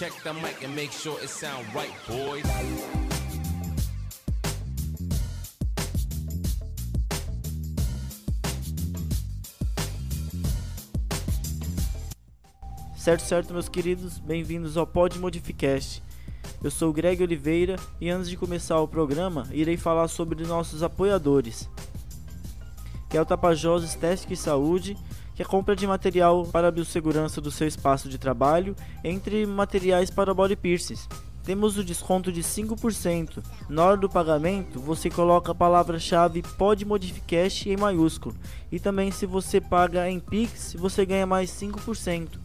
Check the mic and make sure it sound right, boys. Certo, certo, meus queridos, bem-vindos ao Pod Modificast. Eu sou o Greg Oliveira e antes de começar o programa, irei falar sobre nossos apoiadores, que é o Tapajós Estética e Saúde, que é compra de material para a biossegurança do seu espaço de trabalho, entre materiais para body piercings. Temos o desconto de 5%. Na hora do pagamento, você coloca a palavra-chave PodModificast em maiúsculo. E também se você paga em Pix, você ganha mais 5%.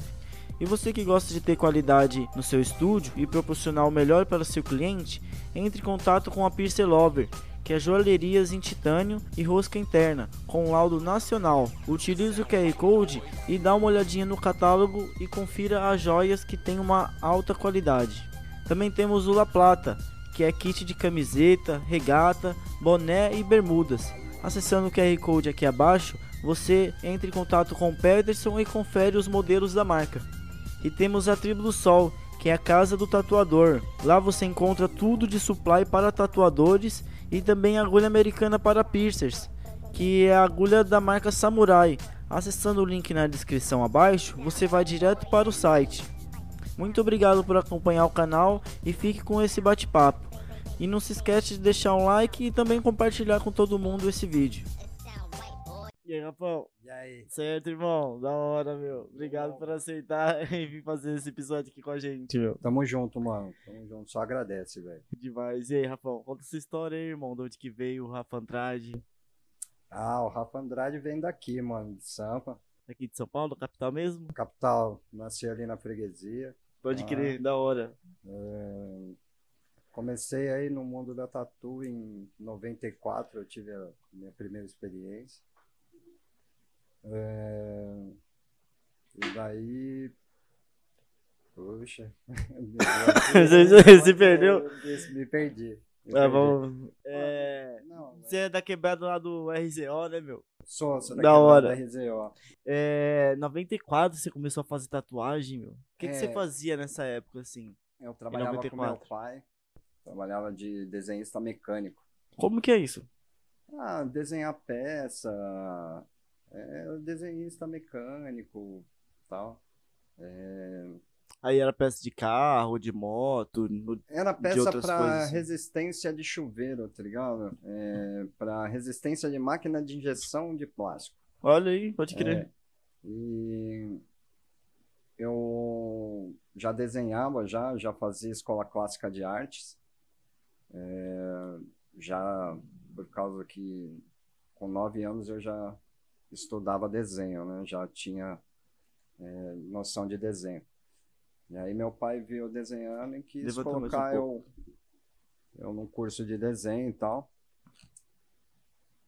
E você que gosta de ter qualidade no seu estúdio e proporcionar o melhor para seu cliente, entre em contato com a Piercer Lover, que é joalherias em titânio e rosca interna, com laudo nacional. Utilize o QR Code e dá uma olhadinha no catálogo e confira as joias que têm uma alta qualidade. Também temos o La Plata, que é kit de camiseta, regata, boné e bermudas. Acessando o QR Code aqui abaixo, você entra em contato com o Pederson e confere os modelos da marca. E temos a Tribo do Sol, que é a casa do tatuador. Lá você encontra tudo de supply para tatuadores e também agulha americana para piercers, que é a agulha da marca Samurai. Acessando o link na descrição abaixo, você vai direto para o site. Muito obrigado por acompanhar o canal e fique com esse bate-papo. E não se esqueça de deixar um like e também compartilhar com todo mundo esse vídeo. E aí, Rafão? E aí? Certo, irmão? Da hora, meu. Obrigado por aceitar e vir fazer esse episódio aqui com a gente, meu. Tamo junto, mano. Tamo junto. Só agradece, velho. Demais. E aí, Rafão? Conta essa história aí, irmão. De onde que veio o Rafa Andrade? Ah, o Rafa Andrade vem daqui, mano, de Sampa. Aqui de São Paulo, capital mesmo? Capital. Nasci ali na freguesia. Pode Ah. crer, da hora. É, Comecei aí no mundo da tatu em 94. Eu tive a minha primeira experiência. É, E daí. Puxa. Você se perdeu? Me perdi. Me Ah, perdi. vamos. É... Não, Você é da quebrada lá do RZO, né, meu? Sou, sou Da da hora. RZO. É... 94 você começou a fazer tatuagem, meu. O que, que você É. fazia nessa época, assim? Eu trabalhava com 94. meu pai. Trabalhava de desenhista mecânico. Como que é isso? Ah, desenhar peça. É, desenhista mecânico tal. É, Aí era peça de carro, de moto, no- Era peça para assim. resistência de chuveiro, tá ligado? É, para resistência de máquina de injeção de plástico. Olha aí, pode crer. É, e eu já desenhava, já, já fazia escola clássica de artes. É, já por causa que com nove anos eu já estudava desenho, né? Já tinha é, noção de desenho. E aí meu pai viu desenhando e quis Levanta mais um colocar eu, eu num curso de desenho e tal.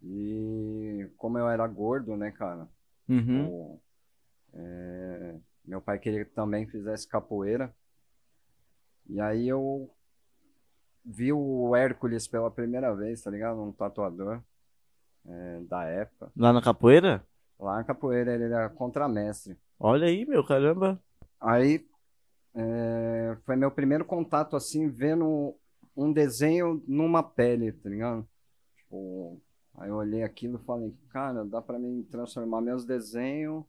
E como eu era gordo, né, cara? Uhum. O- é, meu pai queria que também fizesse capoeira. E aí eu vi o Hércules pela primeira vez, tá ligado? Um tatuador é, da época. Lá na capoeira? Lá na capoeira ele era contramestre. Olha aí, meu, caramba. Aí é, foi meu primeiro contato assim, vendo um desenho numa pele, tá ligado? Tipo, aí eu olhei aquilo e falei, cara, dá pra mim transformar meus desenhos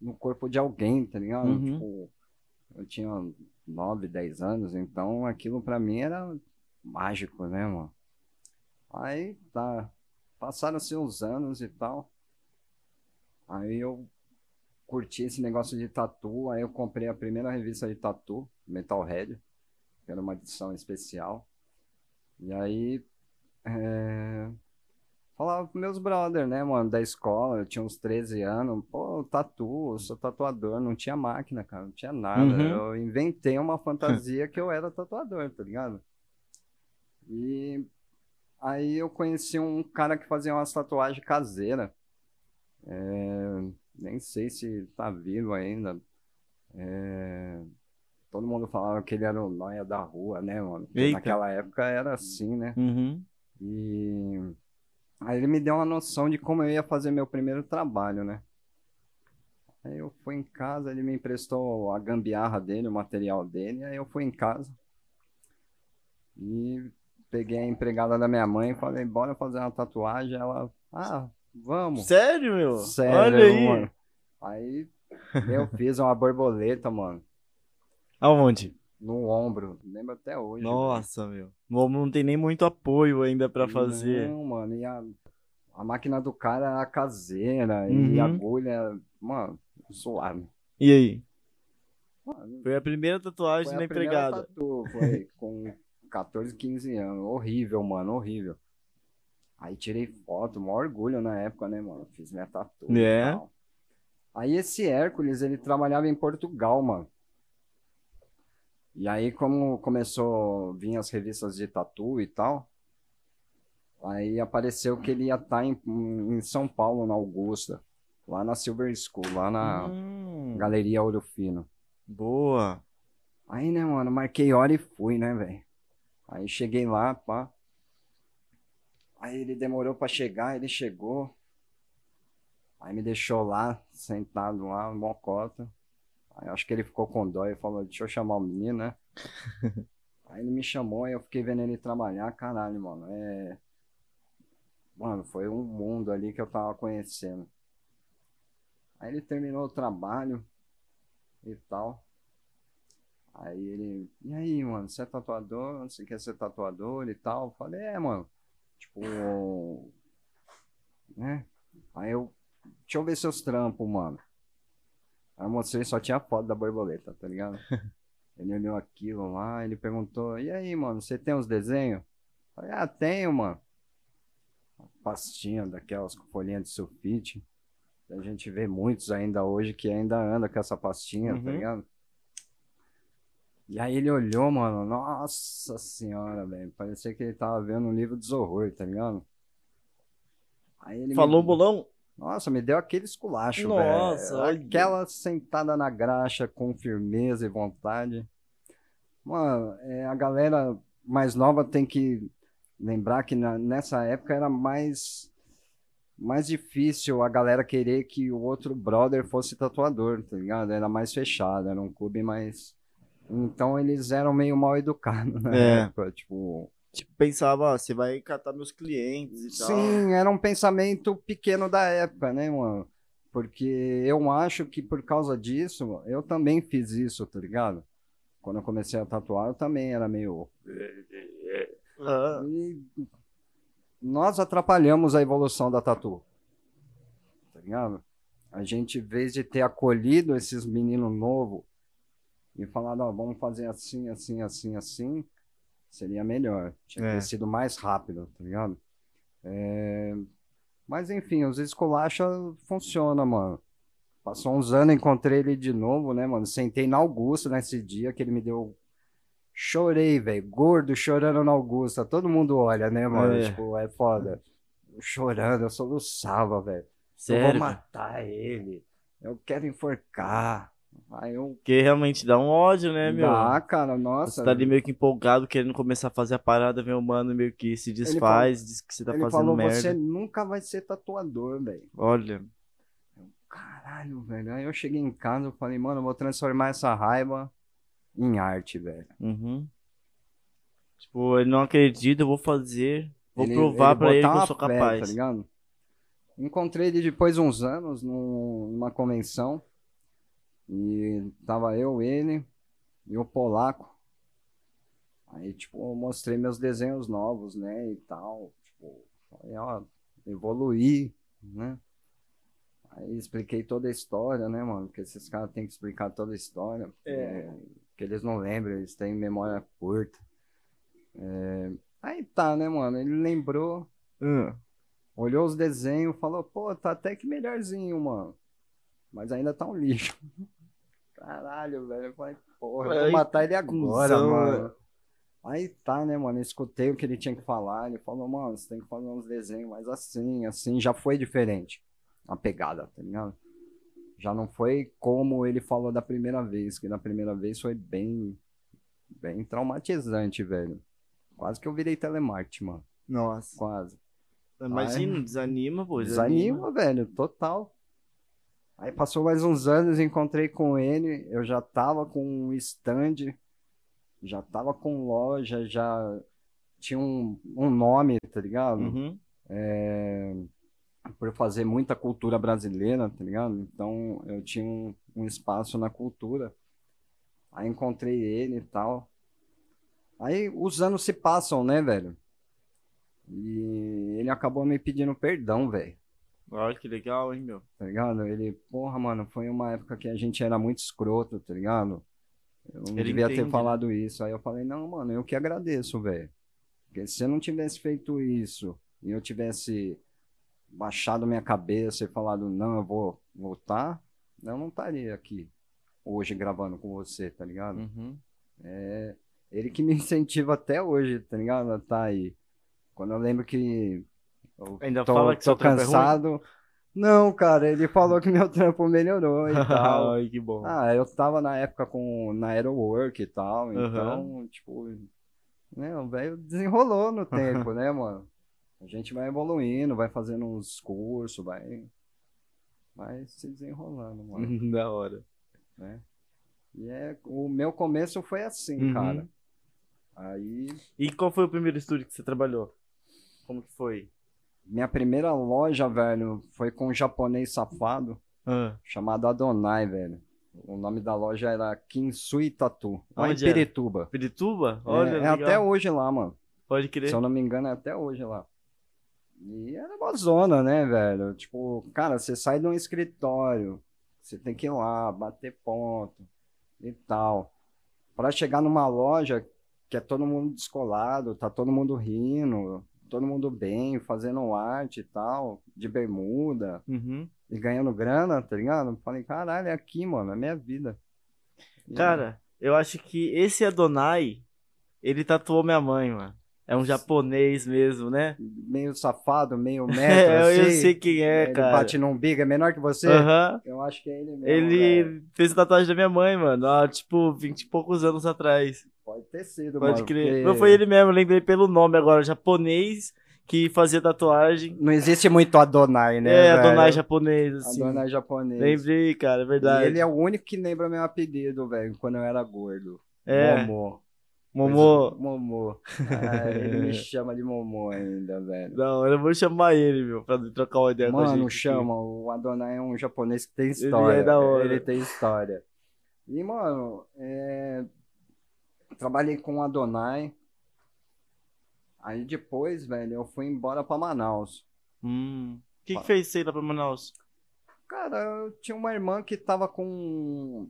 no corpo de alguém, tá ligado? Uhum. Tipo, eu tinha 9, 10 anos, então aquilo pra mim era mágico, né, mano? Aí tá, passaram-se uns anos e tal. Aí eu curti esse negócio de tatu, aí eu comprei a primeira revista de tatu, Metalhead, que era uma edição especial. E aí, é... falava pros meus brothers, né, mano, da escola, eu tinha uns 13 anos, pô, tatu, eu sou tatuador, não tinha máquina, cara, não tinha nada. Uhum. Eu inventei uma fantasia que eu era tatuador, tá ligado? E aí eu conheci um cara que fazia umas tatuagens caseiras. É, nem sei se tá vivo ainda. É, todo mundo falava que ele era o noia da rua, né, mano? Eita. Naquela época era assim, né? Uhum. E aí ele me deu uma noção de como eu ia fazer meu primeiro trabalho, né? Aí eu fui em casa, ele me emprestou a gambiarra dele, o material dele, aí eu fui em casa e peguei a empregada da minha mãe e falei, bora fazer uma tatuagem. Ela, ah, vamos. Sério, meu? Sério, Olha aí. mano. Aí eu fiz uma borboleta, mano, Aonde? no ombro. Lembro até hoje. Nossa, meu. Não, não tem nem muito apoio ainda pra fazer. Não, mano, e a, a máquina do cara era caseira Uhum. e a agulha, mano, suave. E aí? Mano, Foi a primeira tatuagem foi na a primeira empregada. tatu, foi com 14, 15 anos. Horrível, mano, horrível. Aí tirei foto, maior orgulho na época, né, mano? Fiz minha tatu. É. tal. Aí esse Hércules, ele trabalhava em Portugal, mano. E aí, como começou a vir as revistas de tatu e tal, aí apareceu que ele ia estar em, em São Paulo, na Augusta, lá na Silver School, lá na Hum, Galeria Ouro Fino. boa. Aí, né, mano, marquei hora e fui, né, velho? Aí cheguei lá, pá. Aí ele demorou pra chegar, ele chegou. Aí me deixou lá, sentado lá, mocota. Aí acho que ele ficou com dó e falou, deixa eu chamar o menino, né? Aí ele me chamou, aí eu fiquei vendo ele trabalhar, caralho, mano. É. Mano, foi um mundo ali que eu tava conhecendo. Aí ele terminou o trabalho e tal. Aí ele, e aí, mano, você é tatuador? Você quer ser tatuador e tal? Eu falei, é, mano. Tipo, né? Aí eu, deixa eu ver seus trampos, mano. Aí eu mostrei, só tinha foto da borboleta, tá ligado? Ele olhou aquilo lá, ele perguntou, e aí, mano, você tem os desenhos? Eu falei, ah, tenho, mano. Uma pastinha daquelas com folhinha de sulfite. A gente vê muitos ainda hoje que ainda anda com essa pastinha, tá Uhum. ligado? E aí ele olhou, mano, nossa senhora, velho. Parecia que ele tava vendo um livro dos horror, tá ligado? Aí ele me- Falou bolão? Nossa, me deu aquele esculacho, Nossa, velho. olha. Aquela sentada na graxa com firmeza e vontade. Mano, é, a galera mais nova tem que lembrar que na- nessa época era mais mais difícil a galera querer que o outro brother fosse tatuador, tá ligado? Era mais fechado, era um clube mais. Então eles eram meio mal educados na É. época, tipo. Tipo, pensava, ah, você vai catar meus clientes e tal. Sim, era um pensamento pequeno da época, né, mano? Porque eu acho que por causa disso, eu também fiz isso, tá ligado? Quando eu comecei a tatuar, eu também era meio. Ah, E nós atrapalhamos a evolução da tatu. Tá ligado? A gente, em vez de ter acolhido esses meninos novos e falado, ó, vamos fazer assim, assim, assim, assim, seria melhor. Tinha É. sido mais rápido, tá ligado? É, Mas enfim, os esculacha funciona, mano. Passou uns anos, encontrei ele de novo, né, mano? Sentei na Augusta nesse dia que ele me deu Chorei, velho. Gordo chorando na Augusta. Todo mundo olha, né, mano? É. Tipo, é foda. Chorando, eu soluçava, velho. Eu vou matar ele. Eu quero enforcar. Aí eu. Porque realmente dá um ódio, né, meu? Ah, cara, nossa. Você tá ali meio que empolgado, querendo começar a fazer a parada, vem o mano meio que se desfaz, diz que você tá ele fazendo falou: merda. você nunca vai ser tatuador, velho. Olha, Caralho, velho. Aí eu cheguei em casa e falei, mano, eu vou transformar essa raiva em arte, velho. uhum. Tipo, ele não acredita, eu vou fazer, vou Ele- provar pra ele que eu sou fé, capaz. Tá ligado? Encontrei ele depois de uns anos num- numa convenção. E tava eu, ele e o polaco. Aí, tipo, eu mostrei meus desenhos novos, né? E tal. Tipo, falei, ó, evoluí, né? Aí expliquei toda a história, né, mano? Porque esses caras têm que explicar toda a história. É. que eles não lembram, eles têm memória curta. É, Aí tá, né, mano? Ele lembrou, Hum. olhou os desenhos, falou, pô, tá até que melhorzinho, mano. Mas ainda tá um lixo. Caralho, velho. Falei, porra, eu vou matar ele agora, cuzão, mano. Aí tá, né, mano? Eu escutei o que ele tinha que falar. Ele falou, mano, você tem que fazer uns desenhos mais assim, assim. Já foi diferente a pegada, tá ligado? Já não foi como ele falou da primeira vez, que na primeira vez foi bem, bem traumatizante, velho. Quase que eu virei telemarketing, mano. Nossa. Quase. Imagina, desanima, pô. Desanima, velho, total. Aí passou mais uns anos, encontrei com ele, eu já tava com um stand, já tava com loja, já tinha um, um nome, tá ligado? Uhum. É, por fazer muita cultura brasileira, tá ligado? Então eu tinha um, um espaço na cultura. Aí encontrei ele e tal. Aí os anos se passam, né, velho? E ele acabou me pedindo perdão, velho. Olha que legal, hein, meu? Tá ligado? Ele, porra, mano, foi uma época que a gente era muito escroto, tá ligado? Eu não Ele devia entende, ter né? falado isso. Aí eu falei, não, mano, eu que agradeço, velho. Porque se eu não tivesse feito isso e eu tivesse baixado minha cabeça e falado, não, eu vou voltar, eu não estaria aqui hoje gravando com você, tá ligado? Uhum. É ele que me incentiva até hoje, tá ligado? A tá aí. Quando eu lembro que Ainda tô, fala que tô seu é cansado. Não, cara, ele falou que meu trampo melhorou e tal. Ai, que bom. Ah, eu tava na época com na Aerowork e tal, então, tipo, né, o velho desenrolou no tempo, né, mano? A gente vai evoluindo, vai fazendo uns cursos, vai vai se desenrolando, mano, da hora. né? E é, o meu começo foi assim, Uhum. cara. Aí, E qual foi o primeiro estúdio que você trabalhou? Como que foi? Minha primeira loja, velho, foi com um japonês safado Ah, chamado Adonai, velho. O nome da loja era Kinsui Tatu, lá Onde em é? Pirituba. Pirituba? É, Olha, é legal. até hoje lá, mano. Pode crer. Se eu não me engano, é até hoje lá. E era uma zona, né, velho? Tipo, cara, você sai de um escritório, você tem que ir lá, bater ponto e tal. Pra chegar numa loja que é todo mundo descolado, tá todo mundo rindo, todo mundo bem, fazendo arte e tal, de bermuda Uhum. e ganhando grana, tá ligado? Falei, caralho, é aqui, mano, é minha vida. E- Cara, eu acho que esse Adonai, ele tatuou minha mãe, mano. É um japonês mesmo, né? meio safado, meio metro, É, eu assim. sei quem é, ele cara. bate no umbigo, é menor que você? Aham. Eu acho que é ele mesmo. Ele fez a tatuagem da minha mãe, mano. Há, tipo, 20 e poucos anos atrás. Pode ter sido, Pode mano. crer. porque Não foi ele mesmo, lembrei pelo nome agora. Japonês que fazia tatuagem. Não existe muito Adonai, né? é, velho? Adonai japonês, assim. Adonai japonês. Lembrei, cara, é E verdade. ele é o único que lembra meu apelido, velho, quando eu era gordo. É, Momô. Momô. Momô. Ah, ele me chama de Momô ainda, velho. Não, eu vou chamar ele, meu, pra trocar uma ideia com a gente. Mano, aqui. chama. O Adonai é um japonês que tem história. é da hora. Ele tem história. E, mano, é, trabalhei com Adonai. Aí depois, velho, eu fui embora pra Manaus. Hum. O que, que fez você ir lá pra Manaus? Cara, eu tinha uma irmã que tava com,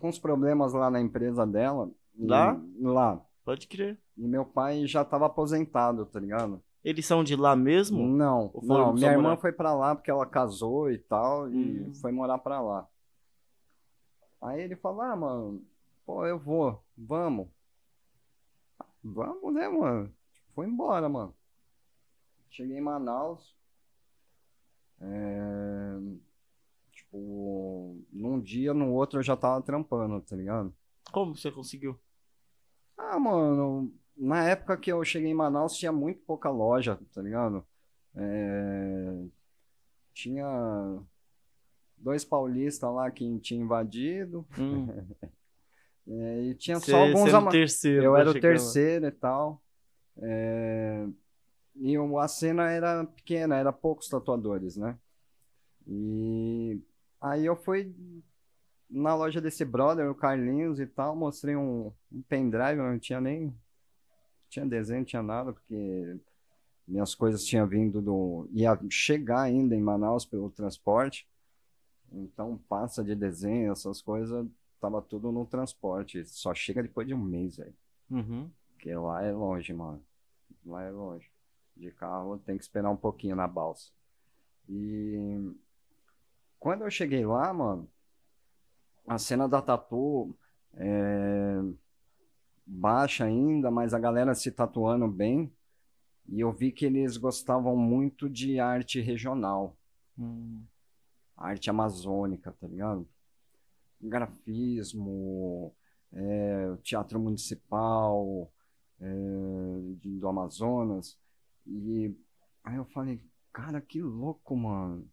com uns problemas lá na empresa dela. E- Lá? Lá. Pode crer. E meu pai já tava aposentado, tá ligado? Eles são de lá mesmo? Não, não. Minha irmã morar? foi pra lá porque ela casou e tal, e Hum. foi morar pra lá. Aí ele falou, ah, mano, pô, eu vou, vamos. Vamos, né, mano? Foi embora, mano. Cheguei em Manaus. é, Tipo, num dia, no outro eu já tava trampando, tá ligado? Como você conseguiu? Ah, mano, na época que eu cheguei em Manaus tinha muito pouca loja, tá ligado? É, Tinha dois paulistas lá que tinha invadido, Hum. é, e tinha Você só alguns o ama- terceiro. Eu pra era o terceiro e tal. É, E a cena era pequena, era poucos tatuadores, né? E aí eu fui na loja desse brother, o Carlinhos e tal, mostrei um, um pendrive, não tinha nem. Tinha desenho, não tinha nada, porque minhas coisas tinham vindo do. ia chegar ainda em Manaus pelo transporte. Então, passa de desenho, essas coisas, tava tudo no transporte. Só chega depois de um mês, velho. Uhum. Porque lá é longe, mano. Lá é longe. De carro tem que esperar um pouquinho na balsa. E quando eu cheguei lá, mano, a cena da tatu é baixa ainda, mas a galera se tatuando bem. E eu vi que eles gostavam muito de arte regional, Hum. arte amazônica, tá ligado? Grafismo, é, teatro municipal é, do Amazonas. E aí eu falei, cara, que louco, mano.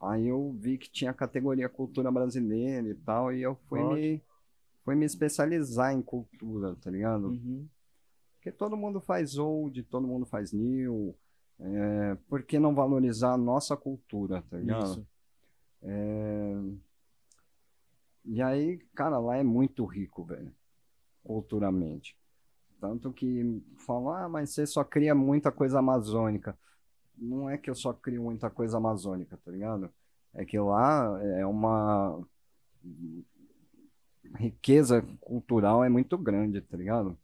Aí eu vi que tinha a categoria cultura brasileira e tal, e eu fui Ótimo. me, fui me especializar em cultura, tá ligado? Uhum. Porque todo mundo faz old, todo mundo faz new. É, por que não valorizar a nossa cultura, tá ligado? Isso. É, E aí, cara, lá é muito rico, velho, culturalmente. Tanto que falam, ah, mas você só cria muita coisa amazônica. Não é que eu só crio muita coisa amazônica, tá ligado? É que lá é uma riqueza cultural é muito grande, tá ligado?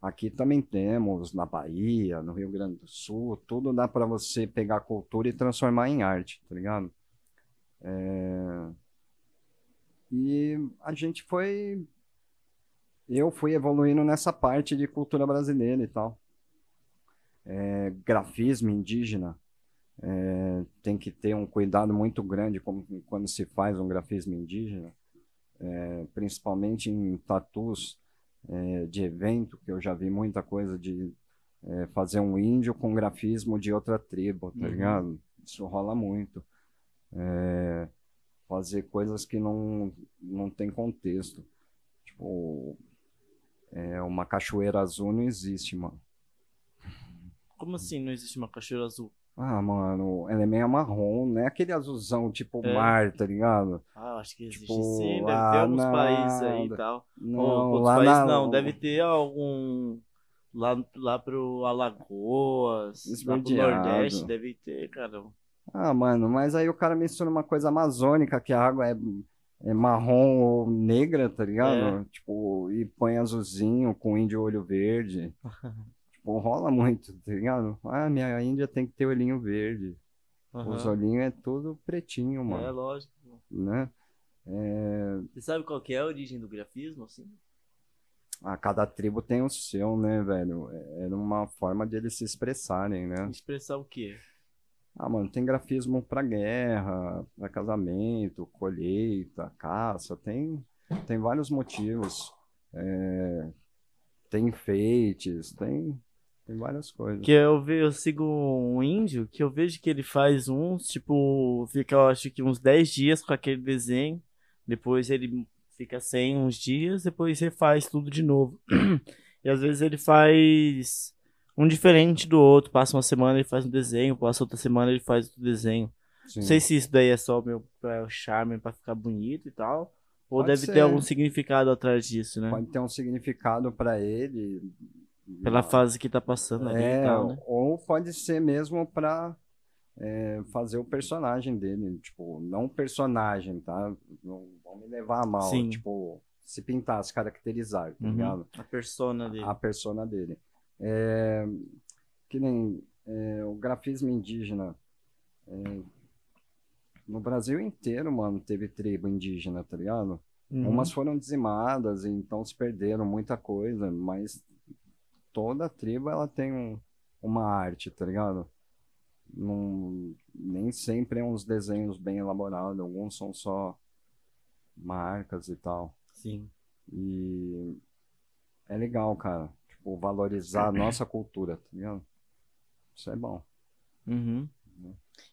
Aqui também temos, na Bahia, no Rio Grande do Sul, tudo dá pra você pegar cultura e transformar em arte, tá ligado? É, E a gente foi. Eu fui evoluindo nessa parte de cultura brasileira e tal. É, grafismo indígena. é, tem que ter um cuidado muito grande como- quando se faz um grafismo indígena, é, principalmente em tatus é, de evento, que eu já vi muita coisa de é, fazer um índio com grafismo de outra tribo, tá Uhum. ligado? Isso rola muito. Fazer coisas que não, não tem contexto. Tipo, é, uma cachoeira azul não existe, mano. Como assim não existe uma cachoeira azul? Ah, mano, ela é meio marrom, não é aquele azulzão tipo É. mar, tá ligado? Ah, acho que existe Tipo, sim, deve ter alguns na- países aí e tal. Não, Ou outros lá países na- não, deve ter algum. Lá, lá pro Alagoas, lá pro. Nordeste, deve ter, cara. Ah, mano, mas aí o cara mistura uma coisa amazônica, que a água é, é marrom ou negra, tá ligado? É. Tipo, e põe azulzinho com índio olho verde. tipo, rola muito, tá ligado? Ah, minha Índia tem que ter olhinho verde. Os Aham. olhinhos é tudo pretinho, É, mano, lógico. né? É, Você sabe qual que é a origem do grafismo, assim? a cada tribo tem o seu, né, velho? É- Era uma forma de eles se expressarem, né? Expressar o quê? Ah, mano, tem grafismo pra guerra, pra casamento, colheita, caça, tem, tem vários motivos. É, tem enfeites, tem, tem várias coisas. Que eu, ve, eu sigo um índio que eu vejo que ele faz uns, tipo, fica, eu acho que uns 10 dias com aquele desenho. Depois ele fica sem uns dias, depois você faz tudo de novo. E às vezes ele faz um diferente do outro. Passa uma semana ele faz um desenho, passa outra semana ele faz outro desenho. Sim. Não sei se isso daí é só meu pra charme pra ficar bonito e tal. Ou Pode deve ser. ter algum significado atrás disso, né? Pode ter um significado pra ele. Pela fase que tá passando ali É, tal, né? ou pode ser mesmo pra é, fazer o personagem dele. Tipo, não personagem, tá? Não vão me levar a mal. Sim. Tipo, se pintar, se caracterizar, tá Uhum. ligado? A persona dele. a persona dele. É, que nem é, o grafismo indígena. é, no Brasil inteiro, mano, teve tribo indígena, tá ligado? Uhum. Umas foram dizimadas, então se perderam muita coisa, mas toda tribo ela tem um- uma arte, tá ligado? Não, nem sempre é uns desenhos bem elaborados, alguns são só marcas e tal. Sim. E é legal, cara. Tipo, valorizar a nossa cultura, tá ligado? Isso é bom. Uhum.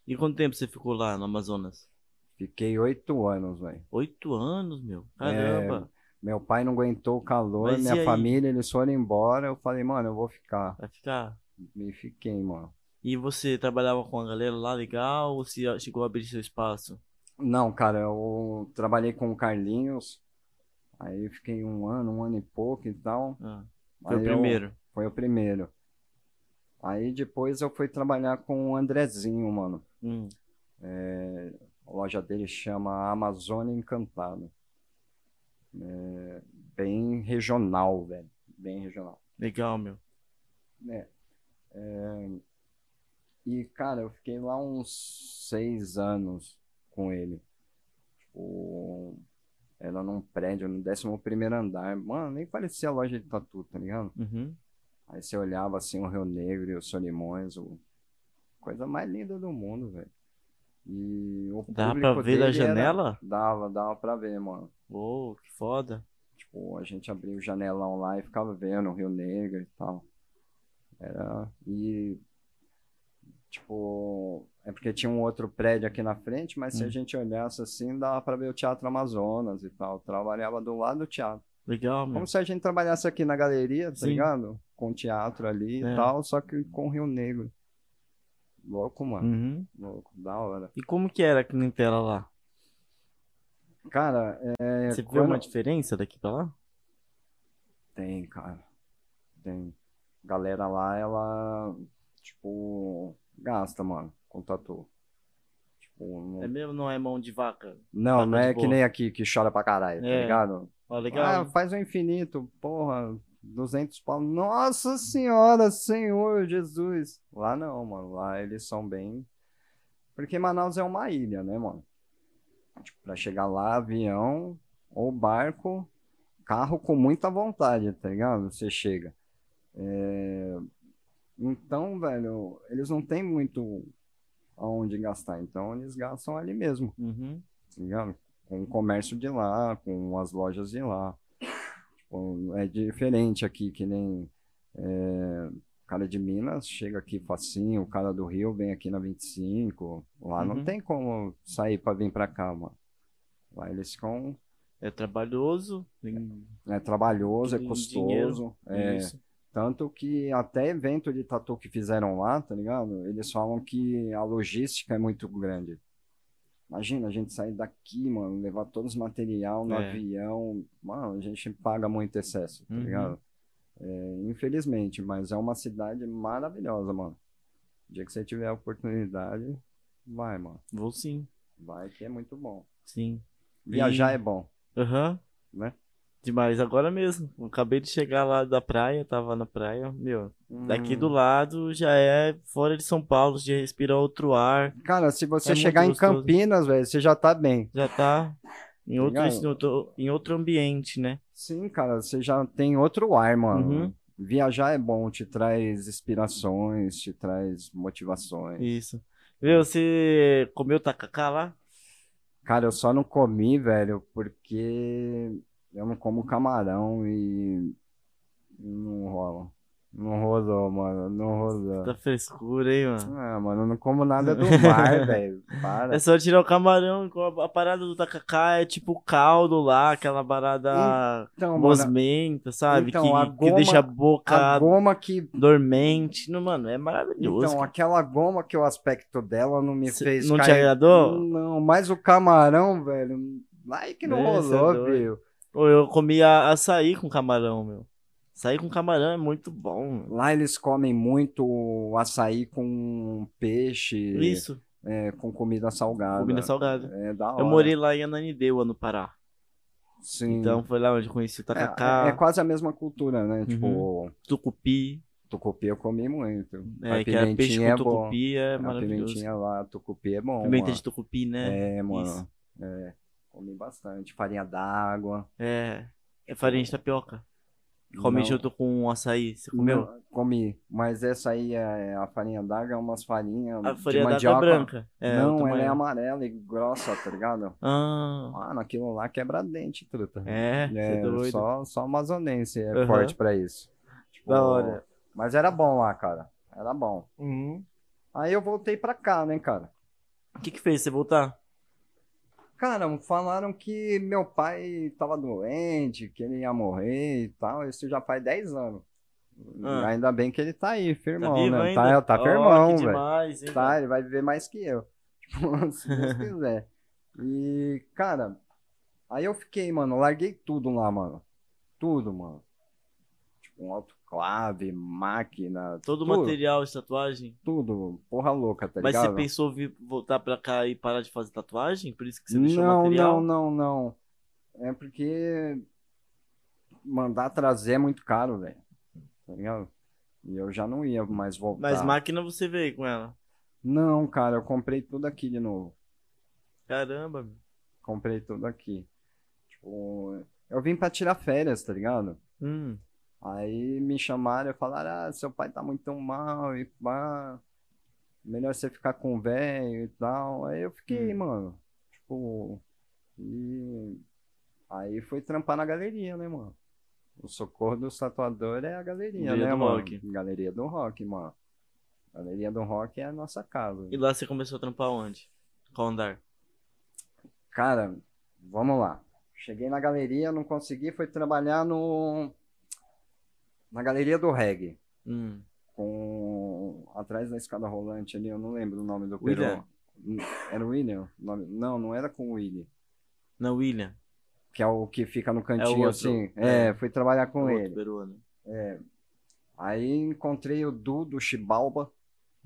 E quanto tempo você ficou lá no Amazonas? Fiquei oito anos, velho. Oito anos, meu. Caramba. Meu pai não aguentou o calor, Mas minha família, eles foram embora. Eu falei, mano, eu vou ficar. Vai ficar. E fiquei, mano. E você trabalhava com a galera lá legal ou você chegou a abrir seu espaço? Não, cara, eu trabalhei com o Carlinhos. Aí fiquei um ano, um ano e pouco e tal. Ah, foi Aí o eu- primeiro. Foi o primeiro. Aí depois eu fui trabalhar com o Andrezinho, mano. Hum. É, a loja dele chama Amazônia Encantada. É, bem regional, velho. Bem regional. Legal, meu. É. É, e, cara, eu fiquei lá uns seis anos com ele. Tipo, era num prédio, no 11 primeiro andar. Mano, nem parecia a loja de tatu, tá ligado? Uhum. Aí você olhava assim o Rio Negro e os Solimões, o... coisa mais linda do mundo, velho. E o Dá pra ver da dele era- janela? Dava, dava pra ver, mano. Uou, que foda. Tipo, a gente abria o janelão lá e ficava vendo o Rio Negro e tal. Era... E Tipo, é porque tinha um outro prédio aqui na frente, mas se a Hum. gente olhasse assim, dava pra ver o Teatro Amazonas e tal. Eu trabalhava do lado do teatro. Legal, meu. Como se a gente trabalhasse aqui na galeria, tá Sim. ligado? Com teatro ali É. e tal, só que com Rio Negro. Louco, mano. Uhum. Louco, da hora. E como que era a clientela lá? Cara, é. Você viu quando- uma diferença daqui pra lá? Tem, cara. Tem. Galera lá, ela, tipo, gasta, mano, com tatu. Tipo, não, É mesmo, não é mão de vaca? não, vaca não é que nem aqui que chora pra caralho, tá É. ligado? Ó, Ah, legal. faz o infinito, porra, 200 pau. Nossa senhora, Senhor Jesus. Lá não, mano, lá eles são bem... Porque Manaus é uma ilha, né, mano? Tipo, pra chegar lá, avião ou barco, carro com muita vontade, tá ligado? Você chega. É, Então, velho, eles não têm muito aonde gastar, então eles gastam ali mesmo Uhum. tá ligado? Com o comércio de lá, com as lojas de lá. Tipo, é diferente aqui, que nem é, o cara de Minas chega aqui facinho, o cara do Rio vem aqui na 25. Lá não Uhum. tem como sair pra vir pra cá, mano. Lá eles ficam. É trabalhoso. tem É trabalhoso, é Tem custoso. É, isso. Tanto que até evento de tatu que fizeram lá, tá ligado? Eles falam que a logística é muito grande. Imagina a gente sair daqui, mano, levar todos os material no É. avião. Mano, a gente paga muito excesso, tá Uhum. ligado? É, infelizmente, mas é uma cidade maravilhosa, mano. O dia que você tiver a oportunidade, vai, mano. Vou sim. Vai que é muito bom. Sim. Viajar E- é bom, Aham. né? Demais, agora mesmo. Eu acabei de chegar lá da praia, tava na praia. Meu, daqui Hum. do lado já é fora de São Paulo, já respira outro ar. Cara, se você É chegar em. Campinas, velho, você já tá bem. Já tá em outro, em outro, em outro ambiente, né? Sim, cara, você já tem outro ar, mano. Uhum. Viajar é bom, te traz inspirações, te traz motivações. Isso. Viu, você comeu tacacá lá? Cara, eu só não comi, velho, porque eu não como camarão e não rola. Não rolou, mano, não rolou. Tá frescura, hein, mano? Ah, mano, eu não como nada do mar, velho. Para. É só tirar o camarão. A parada do tacacá é tipo o caldo lá, aquela parada Então, mano, gosmenta, sabe? então, que, a que goma- deixa a boca a goma que. dormente. Não, mano, é maravilhoso. Então, cara. aquela goma que o aspecto dela não me Cê- fez não te cair- agradou? Não, mas o camarão, velho, lá que não É, cê é doido. viu? Eu comia açaí com camarão, meu. Açaí com camarão é muito bom. meu. Lá eles comem muito açaí com peixe, Isso, é, com comida salgada. comida salgada. É da hora. Eu morei lá em Ananindeua, no Pará. Sim. Então foi lá onde eu conheci o é, tacacá, é, é quase a mesma cultura, né? Uhum. Tipo, tucupi. tucupi eu comi muito. É, a que era peixe com é bom. tucupi, é A maravilhoso. pimentinha lá, tucupi é bom, Pimenta mano. de tucupi, né? É, mano. Isso. É, comi bastante. Farinha d'água. É. É farinha de tapioca. Come Não- junto com açaí. Você comeu? Não, comi. Mas essa aí é a farinha d'água, é umas farinhas A de farinha d'água é branca. É, não, ela é amarela e grossa, tá ligado? Ah, Mano, aquilo lá quebra dente, truta. é, é doido. só, só amazonense é Aham. forte pra isso. Tipo, Da hora. Mas era bom lá, cara. Era bom. Uhum. Aí eu voltei pra cá, né, cara? O que que fez você voltar? Cara, falaram que meu pai tava doente, que ele ia morrer e tal. Isso já faz 10 anos. Ah. Ainda bem que ele tá aí, Tá firmão, vivo né? ainda? Tá, tá Ó, firmão, velho. Tá, ele vai viver mais que eu. Tipo, se Deus quiser. E, cara, aí eu fiquei, mano, larguei tudo lá, mano. Tudo, mano. Tipo, um autoclave, máquina. Todo o material de tatuagem. Tudo, porra louca, tá Mas você ligado? pensou vir voltar pra cá e parar de fazer tatuagem? Por isso que você deixou o Não, material? não, não, não. É porque mandar trazer é muito caro, velho. Tá ligado? E eu já não ia mais voltar. Mas máquina você veio com ela. Não, cara, eu comprei tudo aqui de novo. Caramba, meu. Comprei tudo aqui. Tipo, eu vim pra tirar férias, tá ligado? Hum, Aí me chamaram e falaram, ah, seu pai tá muito mal e pá. Melhor você ficar com o velho e tal. Aí eu fiquei, Hum. mano. Tipo. E. Aí foi trampar na galeria, né, mano? O socorro do tatuador é a galeria, Galeria né, mano? rock. Galeria do rock, mano. Galeria do Rock é a nossa casa. E lá você começou a trampar onde? Qual andar? Cara, vamos lá. Cheguei na galeria, não consegui, fui trabalhar no na galeria do reggae, Hum. com atrás da escada rolante ali, eu não lembro o nome do William? peru. Era o William? Não, não era com o William, Na William. que é o que fica no cantinho outro, assim. é. É, fui trabalhar com outro ele. peruano. Aí encontrei o Du do Chibalba.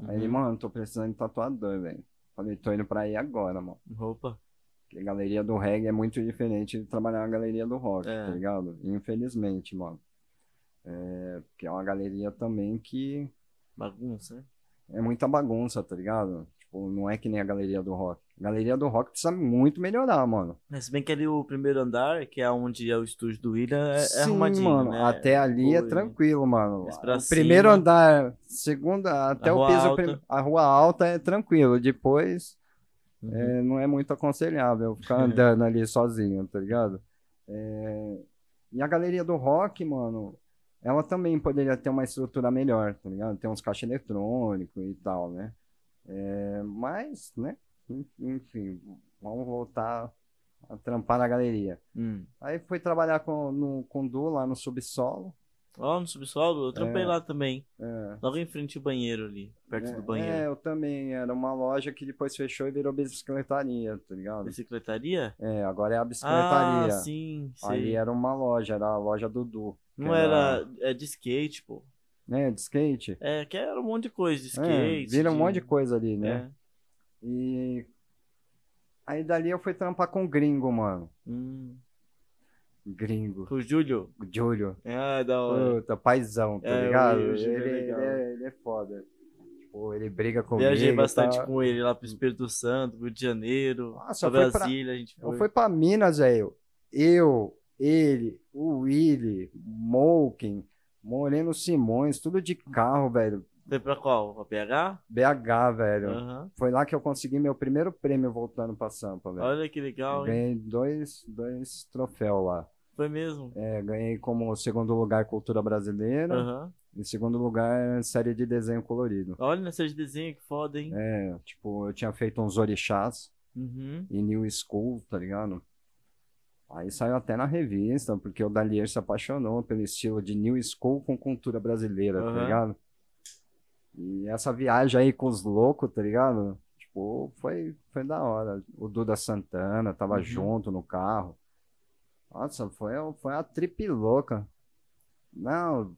Aí ele, Uhum. mano, tô precisando de tatuador, velho. Falei, tô indo pra aí agora, mano. Roupa. Porque a galeria do reggae é muito diferente de trabalhar na galeria do rock, É. tá ligado? Infelizmente, mano. É, porque é uma galeria também que Bagunça, né? é muita bagunça, tá ligado? Tipo, não é que nem a galeria do rock. A galeria do rock precisa muito melhorar, mano. Mas se bem que ali o primeiro andar, que é onde é o estúdio do William, é, é Sim, arrumadinho, mano. né? Até ali é Foi- tranquilo, mano. Primeiro cima- andar, segunda, até o piso, prim- a rua alta é tranquilo. Depois Uhum. é, não é muito aconselhável ficar andando ali sozinho, tá ligado? É, E a galeria do rock, mano, ela também poderia ter uma estrutura melhor, tá ligado? Ter uns caixas eletrônicos e tal, né? É, Mas, né? En- Enfim, vamos voltar a trampar na galeria. Hum. Aí fui trabalhar com, no, Du lá no subsolo. Ó, no subsolo, eu trampei É. lá também. É, Logo em frente ao banheiro ali, perto é, do banheiro. É, eu também. Era uma loja que depois fechou e virou bicicletaria, tá ligado? Bicicletaria? É, agora é a Ah, bicicletaria. sim, Ali era uma loja, era a loja do Du. Não que era... É de skate, pô. Né, de skate. É, que era um monte de coisa de É, skate. vira um de- monte de coisa ali, né? É. E aí dali eu fui trampar com gringo, mano. Hum. Gringo. Com o Júlio. Júlio. Ah, da hora. Puta, paizão, tá É, eu ligado? o Ele, é ele, é, ele é foda. Tipo, ele briga comigo. Viajei bastante tá? com ele lá pro Espírito Santo, Rio de Janeiro, Nossa, pra foi pra- Brasília, a gente Eu foi. fui pra Minas, velho. Eu, ele, o Willy, Molken, Moreno Simões, tudo de carro, velho. Foi pra qual? Pra PH? BH, velho. Aham. Foi lá que eu consegui meu primeiro prêmio voltando pra Sampa, velho. Olha que legal, hein? Ganhei dois, dois troféus lá. Foi mesmo. É, ganhei como segundo lugar Cultura Brasileira Aham. e segundo lugar série de desenho colorido. Olha nessa de desenho, que foda, hein? É, tipo, eu tinha feito uns orixás Uhum. em New School, tá ligado? Aí saiu até na revista, porque o Dalier se apaixonou pelo estilo de New School com cultura brasileira, tá Aham. ligado? E essa viagem aí com os loucos, tá ligado? Tipo, foi, foi da hora. O Duda Santana tava Uhum. junto no carro. Nossa, foi, foi uma trip louca. Não,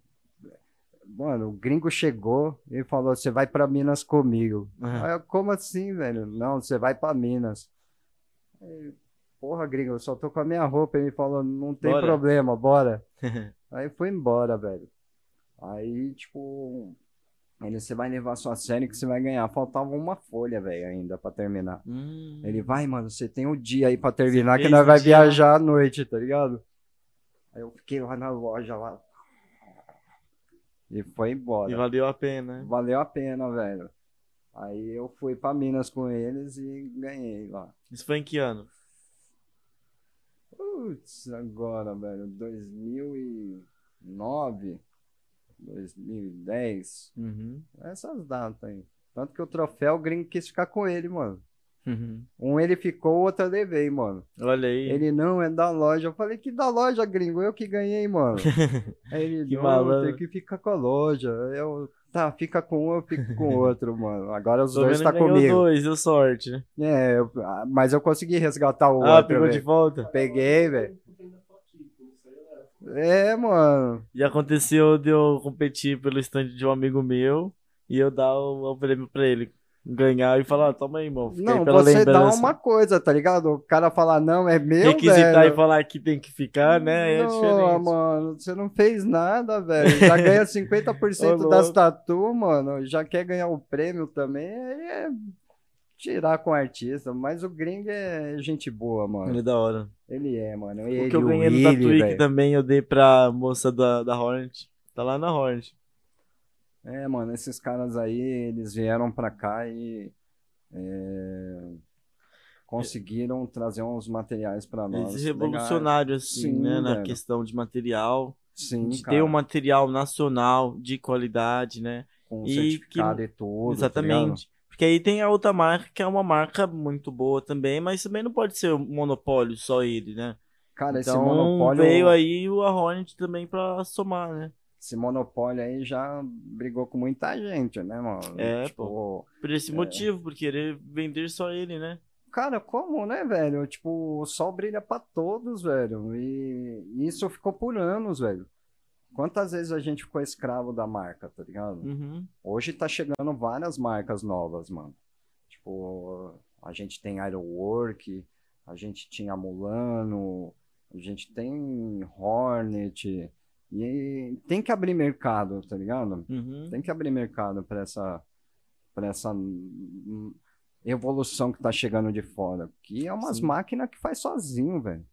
mano, o gringo chegou e falou: você vai pra Minas comigo. Aham. Aí eu, como assim, velho? Não, você vai pra Minas. Aí, Porra, gringo, eu só tô com a minha roupa. Ele falou, não tem Bora. problema, bora. Aí foi embora, velho. Aí, tipo, ele, você vai levar sua série que você vai ganhar. Faltava uma folha, velho, ainda pra terminar. Hum. Ele, vai, mano, você tem o dia aí pra terminar que nós vai dia. viajar à noite, tá ligado? Aí eu fiquei lá na loja, lá. E foi embora. E valeu a pena. né? Valeu a pena, velho. Aí eu fui pra Minas com eles e ganhei lá. Isso foi em que ano? Putz, agora, velho, 2009, 2010, Uhum. essas datas aí. Tanto que o troféu o gringo quis ficar com ele, mano. Uhum. Um ele ficou, o outro eu levei, mano. Olha aí. Ele não é da loja. Eu falei que da loja, gringo, eu que ganhei, mano. Aí ele Que não, malandro. tem que ficar com a loja. Eu, tá, fica com um, eu fico com o outro, mano. Agora os Tô dois tá comigo. dois, deu sorte. né? É, eu- ah, mas eu consegui resgatar o Ah, outro. pegou de velho. volta. Peguei, velho. É, mano. E aconteceu de eu competir pelo stand de um amigo meu e eu dar o, o prêmio pra ele. Ganhar e falar, toma aí, irmão. Aí Não, você dá lembrança. uma coisa, tá ligado? O cara falar, não, é meu, Requisitar velho. e falar que tem que ficar, né? É não, diferente. mano, você não fez nada, velho. Já ganha 50% Ô, das tatu, mano. Já quer ganhar o prêmio também. Aí é tirar com o artista. Mas o gringo é gente boa, mano. Ele é da hora. Ele é, mano. O Ele, que eu o ganhei no velho. também eu dei pra moça da, da Hornet. Tá lá na Hornet. É, mano, esses caras aí, eles vieram pra cá e é, conseguiram trazer uns materiais pra nós. Eles legais. revolucionário, assim, Sim, né? Na questão de material. Sim, de cara. ter um material nacional de qualidade, né? com E certificado que- e tudo. tá? Exatamente. Porque aí tem a outra marca, que é uma marca muito boa também, mas também não pode ser um monopólio, só ele, né? Cara, esse Então monopólio. veio aí o Hornet também pra somar, né? Esse monopólio aí já brigou com muita gente, né, mano? É, tipo, Por esse motivo, por querer vender só ele, né? Cara, como, né, velho? Tipo, o sol brilha pra todos, velho. E isso ficou por anos, velho. Quantas vezes a gente ficou escravo da marca, tá ligado? Uhum. Hoje tá chegando várias marcas novas, mano. Tipo, a gente tem Aerowork, a gente tinha Mulano, a gente tem Hornet. E tem que abrir mercado, tá ligado? Uhum. Tem que abrir mercado para essa, pra essa evolução que tá chegando de fora. Que é umas máquinas que faz sozinho, velho.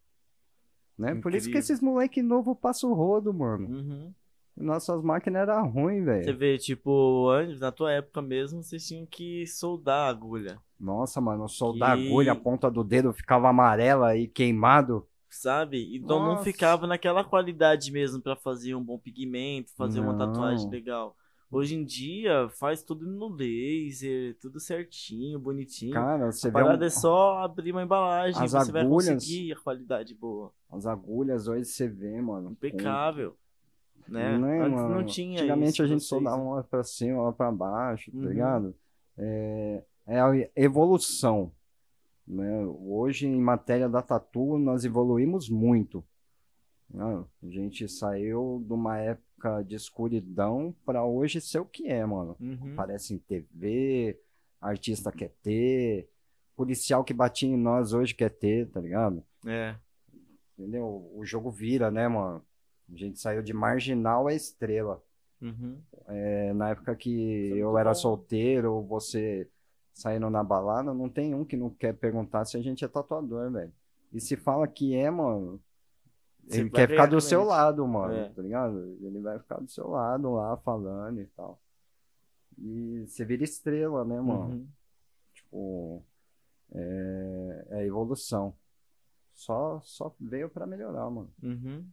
Né? Por isso que esses moleque novo passam o rodo, mano. Uhum. Nossas máquinas eram ruins, Você velho. vê, tipo, antes, na tua época mesmo, vocês tinham que soldar a agulha, Nossa, mano, soldar Que- agulha, a ponta do dedo ficava amarela e queimado. Sabe? Então não Nossa. ficava naquela qualidade mesmo pra fazer um bom pigmento, fazer uma Não. tatuagem legal. Hoje em dia faz tudo no laser, tudo certinho, bonitinho. Cara, você a vê um- parada é só abrir uma embalagem, As você vai agulhas- conseguir a qualidade boa. as agulhas hoje você vê, mano. com- Impecável. Né? Né, Antes mano? não tinha Antigamente isso a gente soldava né? uma pra cima, uma pra baixo, tá Uhum. ligado? É, é a evolução. Né? Hoje, em matéria da tatu, nós evoluímos muito. né? A gente saiu de uma época de escuridão para hoje ser o que é, mano. Uhum. Aparece em TV, artista quer ter, policial que batia em nós hoje quer ter, tá ligado? É. Entendeu? O jogo vira, né, mano? A gente saiu de marginal a estrela. Uhum. É, na época que eu era bom. solteiro, você saindo na balada, não tem um que não quer perguntar se a gente é tatuador, velho. E se fala que é, mano, Você ele quer ficar do seu lado, mano, É. tá ligado? Ele vai ficar do seu lado lá, falando e tal. E você vira estrela, né, mano? Uhum. Tipo, é, é evolução. Só, só veio pra melhorar, mano. Uhum.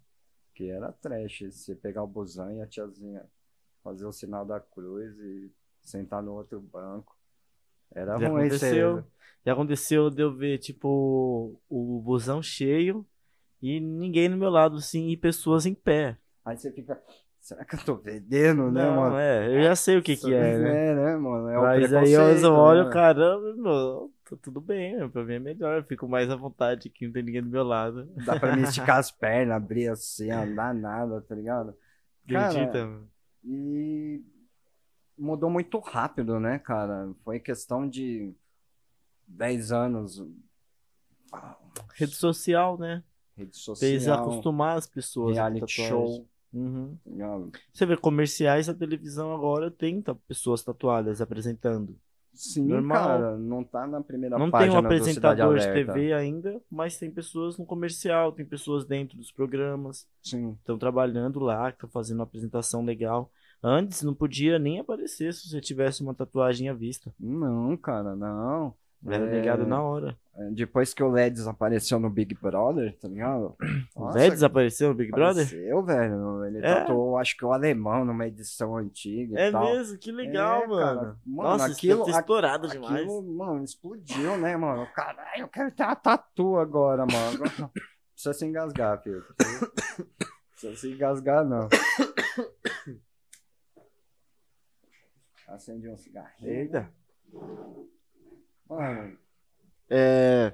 Que era trash. Você pegar o busão e a tiazinha fazer o sinal da cruz e sentar no outro banco. Era Já ruim aconteceu. isso Já aconteceu de eu ver, tipo, o busão cheio e ninguém no meu lado, assim, e pessoas em pé. aí. Aí você fica. Será que eu tô vendendo, né, Não, mano? é, eu já sei o que que é, né? É, né, mano? É o Mas aí eu olho, né? caramba, meu, tá tudo bem, meu, pra mim é melhor, eu fico mais à vontade que não tem ninguém do meu lado. Dá pra me esticar as pernas, abrir assim, andar nada, tá ligado? Cara, Acredita? meu? E mudou muito rápido, né, cara? Foi questão de 10 anos. Rede social, né? Rede Fez social, acostumar as pessoas reality show. Uhum. Você vê comerciais, a televisão agora tem pessoas tatuadas apresentando. Sim, Normal. cara, não tá na primeira Não tem um página do Cidade apresentador de. TV ainda, mas tem pessoas no comercial, tem pessoas dentro dos programas, Sim. estão trabalhando lá, estão fazendo uma apresentação legal. Antes não podia nem aparecer se você tivesse uma tatuagem à vista. Não, cara, não. Era É, ligado na hora. Depois que o Leds apareceu no Big Brother, tá ligado? O Nossa, Zé desapareceu no Big Brother? Apareceu, velho. Ele É? tatuou, acho que o alemão numa edição antiga e É mesmo, que legal, É, mano. cara. Mano, Nossa, aquilo- estourado demais. Aquilo, mano, explodiu, né, mano? Caralho, eu quero ter uma tatu agora, mano. Não Precisa se engasgar, filho. Precisa, precisa se engasgar, não. Acendi um cigarrinho. Eita. Mano, É...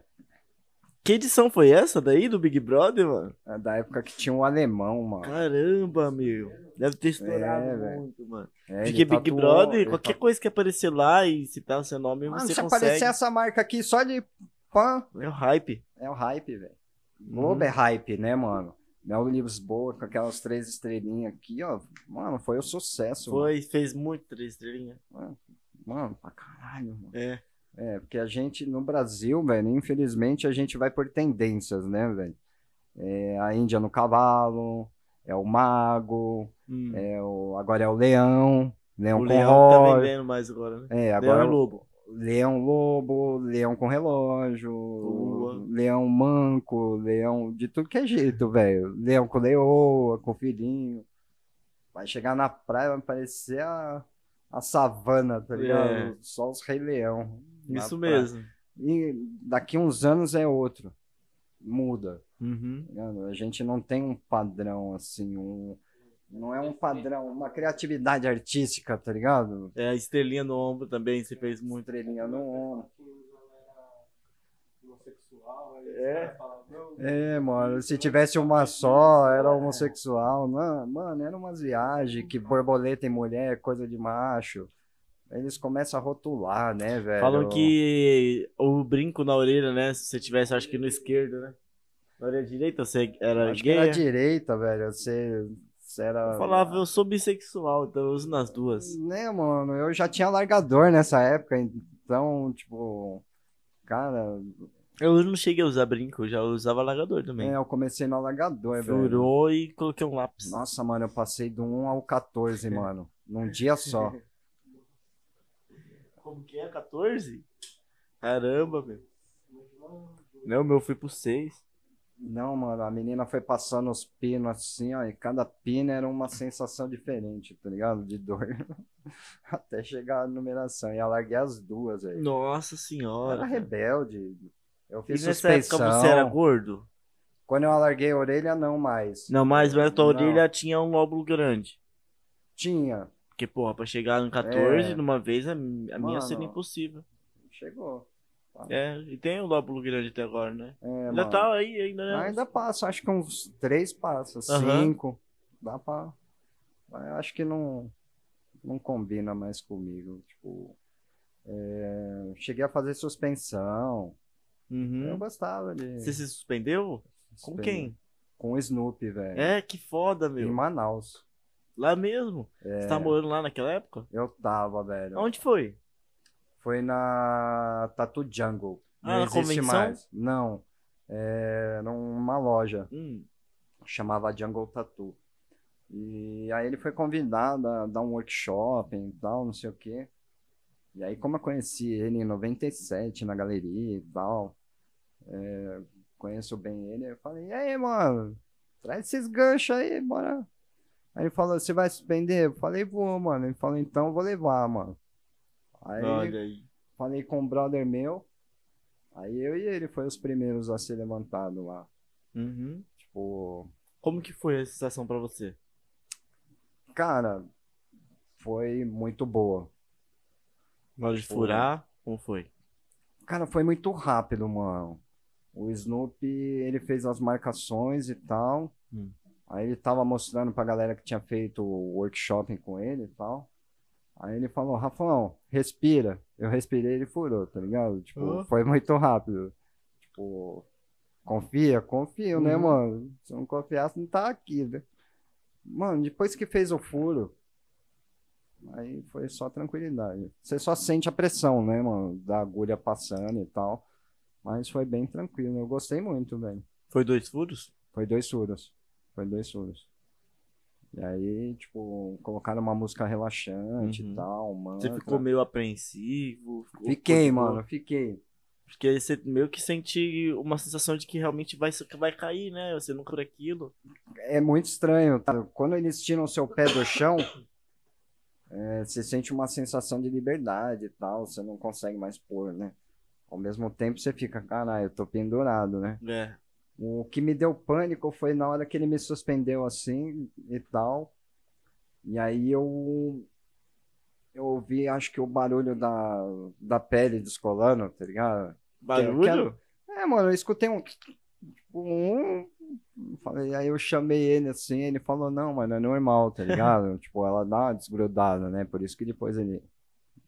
Que edição foi essa daí do Big Brother, mano? é da época que tinha um alemão, mano. Caramba, meu. Deve ter estourado É, muito, mano. É, Porque Big tatuou, Brother, qualquer coisa que aparecer lá e citar o seu nome, Mano, você se consegue. aparecer essa marca aqui só de pã, É o hype. é o hype, velho. Globo é hype, né, mano? Mel Lisboa com aquelas três estrelinhas aqui, ó. Mano, foi o sucesso. Foi, fez muito três estrelinhas. Mano, Mano, pra caralho, mano. É. É, porque a gente, no Brasil, velho, infelizmente a gente vai por tendências, né, velho? É a Índia no cavalo, é o mago, Hum. é o, agora é o leão, leão o Leão tá vendendo mais agora, né? É, agora Leão e Lobo. Leão lobo, leão com relógio, Boa. leão manco, leão de tudo que é jeito, velho. Leão com leoa, com filhinho. Vai chegar na praia, vai parecer a, a savana, tá ligado? É. Só os Rei Leão. Isso mesmo. E daqui uns anos é outro. Muda. Uhum. tá? A gente não tem um padrão assim, um. Não é um padrão, uma criatividade artística, tá ligado? É, a estrelinha no ombro também, você fez muito. Estrelinha no ombro. É. É, mano, se tivesse uma só, era homossexual. Mano, mano, era umas viagens que borboleta em mulher é coisa de macho. Eles começam a rotular, né, velho? Falam que o brinco na orelha, né? Se você tivesse, acho que no esquerdo, né? Na orelha direita você era Acho que gay? era direita, velho. Você era. Eu falava, eu sou bissexual, então eu uso nas duas. Né, mano, eu já tinha largador nessa época, então, tipo. Cara, Eu não cheguei a usar brinco, eu já usava largador também. é, eu comecei no alargador, velho. Furou e coloquei um lápis. Nossa, mano, eu passei do 1 ao 14, mano. Num dia só. Como que é? 14? Caramba, meu. Não, meu, fui pro 6. Não, mano, a menina foi passando os pinos assim, ó, e cada pino era uma sensação diferente, tá ligado? De dor. Até chegar a numeração. E eu larguei as duas, velho. Nossa Eu senhora. era rebelde. Eu E fiz nessa época suspeição. você era gordo? Quando eu alarguei a orelha, não mais. Não, mas a tua Não. orelha tinha um lóbulo grande. Tinha. Porque, porra, pra chegar no 14 É. numa vez, a, a minha seria impossível. Chegou. É, e tem o lóbulo grande até agora, né? É, Ainda mano. tá aí, ainda, né? Ainda passa, acho que uns três passos, cinco. Dá pra. Mas eu acho que não, não combina mais comigo. Tipo, é, cheguei a fazer suspensão. Eu Uhum. gostava de. Você se suspendeu? Com quem? Com o Snoopy, velho. É, que foda, Em meu. Manaus. Lá mesmo? É. Você tá morando lá naquela época? Eu tava, velho. Onde foi? Foi na Tattoo Jungle. Não Ah, na existe convenção? mais. Não. É, numa loja. Hum. chamava Jungle Tattoo. E aí ele foi convidado a dar um workshop e tal, não sei o quê. E aí, como eu conheci ele em 97 na galeria e tal, é, conheço bem ele, eu falei, e aí, mano, traz esses ganchos aí, bora. Aí ele falou, você vai suspender? Eu falei, vou, mano. Ele falou, então eu vou levar, mano. Aí Olha aí. falei com um brother meu, aí eu e ele foi os primeiros a ser levantado lá. Uhum. Tipo, Como que foi a sensação pra você? Cara, foi muito boa. Na hora de Pô. furar, como foi? Cara, foi muito rápido, mano. O Snoopy, ele fez as marcações e tal. Hum. Aí ele tava mostrando pra galera que tinha feito o workshop com ele e tal. Aí ele falou, Rafão, respira. Eu respirei e ele furou, tá ligado? Tipo, foi muito rápido. Tipo, confia? Confio, né, Uhum. mano? Se eu não confiasse, não tá aqui, né? Mano, depois que fez o furo, aí foi só tranquilidade. Você só sente a pressão, né, mano? Da agulha passando e tal. Mas foi bem tranquilo. Eu gostei muito, velho. Foi dois furos? Foi dois furos. Foi dois furos. E aí, tipo, colocaram uma música relaxante Uhum. e tal, Você mantra. ficou meio apreensivo? ficou- Fiquei, ficou- mano, fiquei. Porque você meio que sente uma sensação de que realmente vai, vai cair, né? Você não cura aquilo. É muito estranho, tá? Quando eles tiram o seu pé do chão, é, você sente uma sensação de liberdade e tal, você não consegue mais pôr, né? Ao mesmo tempo você fica, caralho, eu tô pendurado, né? É. O que me deu pânico foi na hora que ele me suspendeu assim e tal. E aí eu eu ouvi, acho que o barulho da, da pele descolando, tá ligado? Barulho? É, mano, eu escutei um. Tipo, um. Falei, aí eu chamei ele assim, ele falou, não, mano, é normal, tá ligado? tipo, ela dá uma desgrudada, né? Por isso que depois ele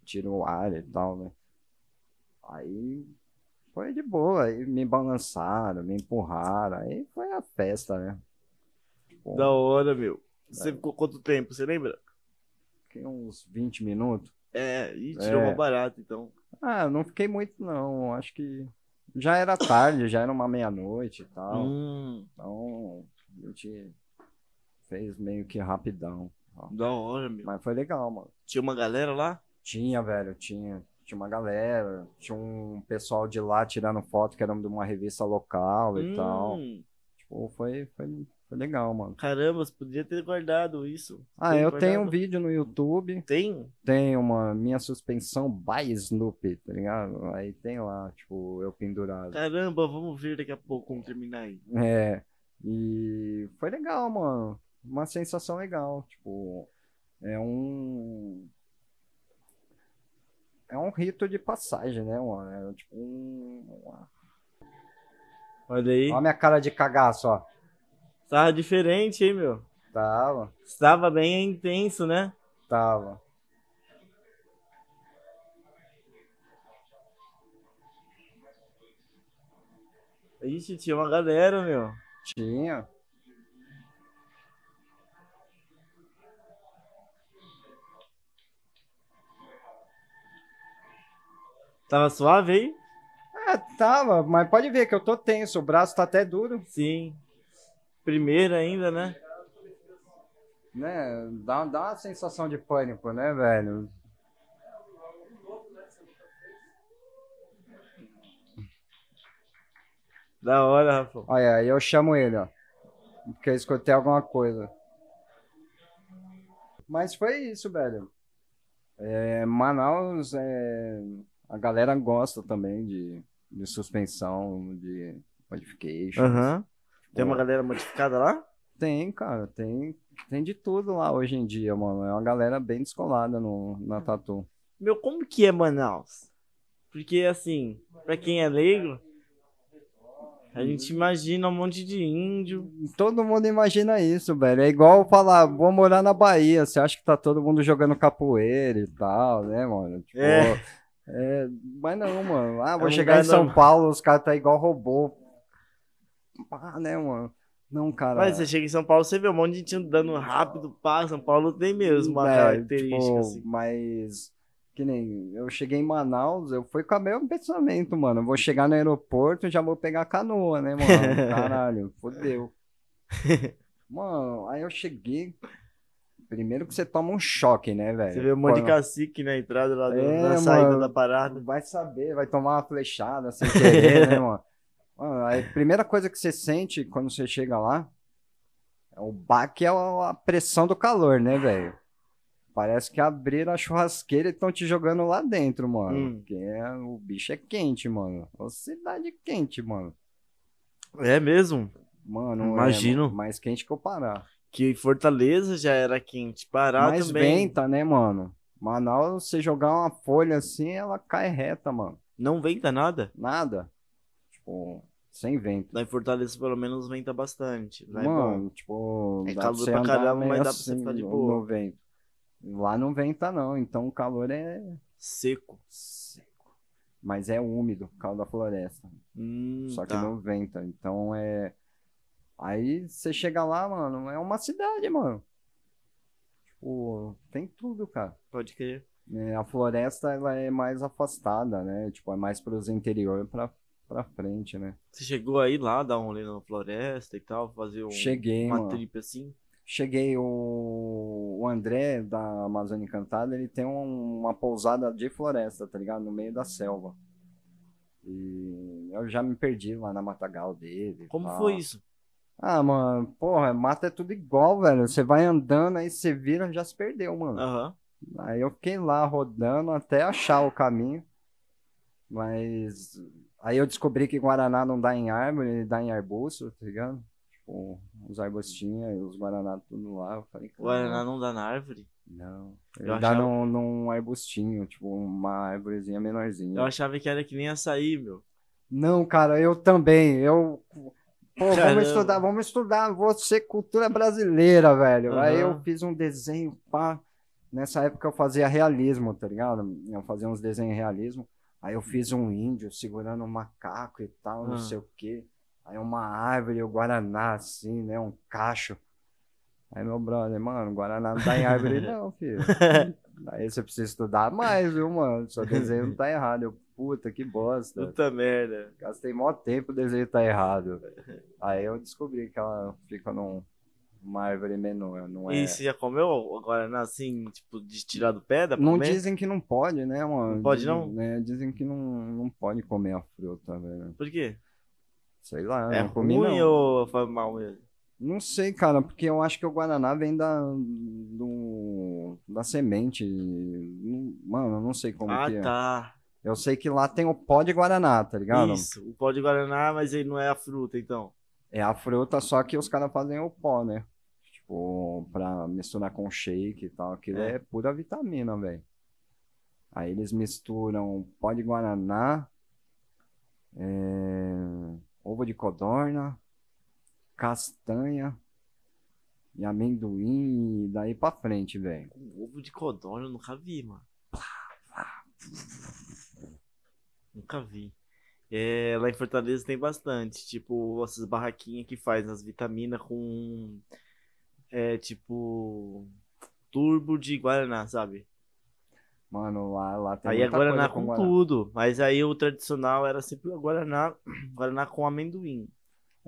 tira o ar e tal, né? Aí foi de boa, aí me balançaram, me empurraram, aí foi a festa, né? Tipo, Da hora, meu. Você ficou quanto tempo, você lembra? fiquei uns 20 minutos. É, e tirou É. uma barata, então. Ah, não fiquei muito, não. Acho que já era tarde, já era uma meia-noite e tal. Hum, Então, a gente fez meio que rapidão. ó. da hora, meu. Mas foi legal, mano. Tinha uma galera lá? Tinha, velho, tinha. Tinha uma galera, tinha um pessoal de lá tirando foto que era de uma revista local e tal. Hum, Tipo, foi, foi, Foi legal, mano. Caramba, você podia ter guardado isso. Ah, eu tenho um guardado? vídeo no YouTube, Tem? tem uma minha suspensão by Snoopy, tá ligado? Aí tem lá, tipo, eu pendurado. Caramba, vamos ver daqui a pouco como terminar aí. É, e foi legal, mano. Uma sensação legal. Tipo, é um. É um rito de passagem, né, mano? É tipo um. uma- Olha aí. Olha a minha cara de cagaço, ó. Tava diferente, hein, meu? Tava, Estava bem intenso, né? tava. Ixi, tinha uma galera, meu. Tinha. Tava suave aí? É, tava, mas pode ver que eu tô tenso, o braço tá até duro, Sim. Primeira ainda, né? né? Dá, dá uma sensação de pânico, né, velho? Da hora, Rafa. Olha, aí eu chamo ele, ó. Porque eu escutei alguma coisa. Mas foi isso, velho. É, Manaus, é, a galera gosta também de, de suspensão, de modification. Aham. Tem uma Pô. galera modificada lá? Tem, cara, tem, tem de tudo lá hoje em dia, mano. É uma galera bem descolada no, na Tatu. Meu, como que é Manaus? Porque, assim, pra quem é leigo, a gente imagina um monte de índio. Todo mundo imagina isso, velho. É igual falar, vou morar na Bahia. Você acha que tá todo mundo jogando capoeira e tal, né, mano? Tipo, É. é, mas não, mano. Ah, vou um chegar em São normal. Paulo, os caras tá igual robô. Pá, né, mano? Não, cara. Mas você chega em São Paulo, você vê um monte de gente andando rápido, pá, São Paulo tem mesmo uma É, característica, tipo, assim. Mas, que nem eu cheguei em Manaus, eu fui com o mesmo pensamento, mano. Eu vou chegar no aeroporto e já vou pegar a canoa, né, mano? Caralho, fodeu. Mano, aí eu cheguei. Primeiro que você toma um choque, né, velho? Você vê um monte de cacique na entrada lá, do- É, na saída mano. da parada. Vai saber, vai tomar uma flechada sem querer, né, mano? Mano, a primeira coisa que você sente quando você chega lá é o baque é a pressão do calor, né, velho? Parece que abriram a churrasqueira e estão te jogando lá dentro, mano. Hum. Porque é- o bicho é quente, mano. Uma cidade quente, mano. É mesmo? Mano, Imagino. é mais quente que o Pará. Que Fortaleza já era quente. Pará Mas também. venta, né, mano? Manaus, você jogar uma folha assim, ela cai reta, mano. Não venta nada? Nada. Tipo, sem vento. Lá em Fortaleza, pelo menos, venta bastante. É bom. Mano, tipo, É dá calor pra caramba, mas dá pra você assim ficar de boa. no vento. Lá não venta não, então o calor é Seco. seco. Mas é úmido causa da floresta. Hum, Só que tá. não venta, então é... Aí você chega lá, mano, é uma cidade, mano. Tipo, tem tudo, cara. Pode crer. É, a floresta, ela é mais afastada, né? Tipo, é mais pros interior pra, pra frente, né? Você chegou aí lá, dar um rolê na floresta e tal, fazer um, Cheguei, uma mano. trip assim? Cheguei, o, o André da Amazônia Encantada, ele tem um- uma pousada de floresta, tá ligado? No meio da selva. E eu já me perdi lá na matagal dele. Como foi isso? Ah, mano, porra, mata é tudo igual, velho. Você vai andando, aí você vira, já se perdeu, mano. Aham. Aí eu fiquei lá rodando até achar o caminho. Mas aí eu descobri que Guaraná não dá em árvore, ele dá em arbusto, tá ligado? Tipo, os arbustinhos e os Guaraná tudo lá. Eu falei, Guaraná não dá na árvore? Não. Eu Ele dá achava- num, num arbustinho, tipo, uma árvorezinha menorzinha. Eu achava que era que nem açaí, meu. Não, cara, eu também. Eu. Pô, vamos estudar, vamos estudar. Vou ser cultura brasileira, velho. Aí eu fiz um desenho, pá. Nessa época eu fazia realismo, tá ligado? Eu fazia uns desenhos realismo. Aí eu fiz um índio segurando um macaco e tal, não Ah. sei o quê. Aí uma árvore, o Guaraná, assim, né? Um cacho. Aí meu brother, mano, Guaraná não tá em árvore não, filho. Aí você precisa estudar mais, viu, mano? Seu desenho não tá errado. Eu, puta, que bosta. Puta merda. Gastei mó tempo, o desenho tá errado. Aí eu descobri que ela fica num, numa árvore menor, não é... E você já comeu o Guaraná assim, tipo, de tirar do pé? Pra Não comer? dizem que não pode, né, mano? Não pode, Dizem, não? né, dizem que não, não pode comer a fruta, velho. Por quê? Sei lá, É não comi ruim não. ou faz mal mesmo? Não sei, cara, porque eu acho que o Guaraná vem da, do, da semente. Mano, eu não sei como ah, que é. tá. Eu sei que lá tem o pó de Guaraná, tá ligado? Isso, o pó de Guaraná, mas ele não é a fruta, então. É a fruta, só que os caras fazem o pó, né? Tipo, pra misturar com shake e tal. Aquilo É. é, pura vitamina, velho. Aí eles misturam pó de Guaraná, é, ovo de codorna, castanha e amendoim e daí pra frente, velho. Com ovo de codorna eu nunca vi, mano. Nunca vi. É, lá em Fortaleza tem bastante, tipo, essas barraquinhas que faz as vitaminas com, é, tipo, turbo de Guaraná, sabe? Mano, lá, lá tem aí é Guaraná coisa com Guaraná. tudo, mas aí o tradicional era sempre o Guaraná, Guaraná com amendoim.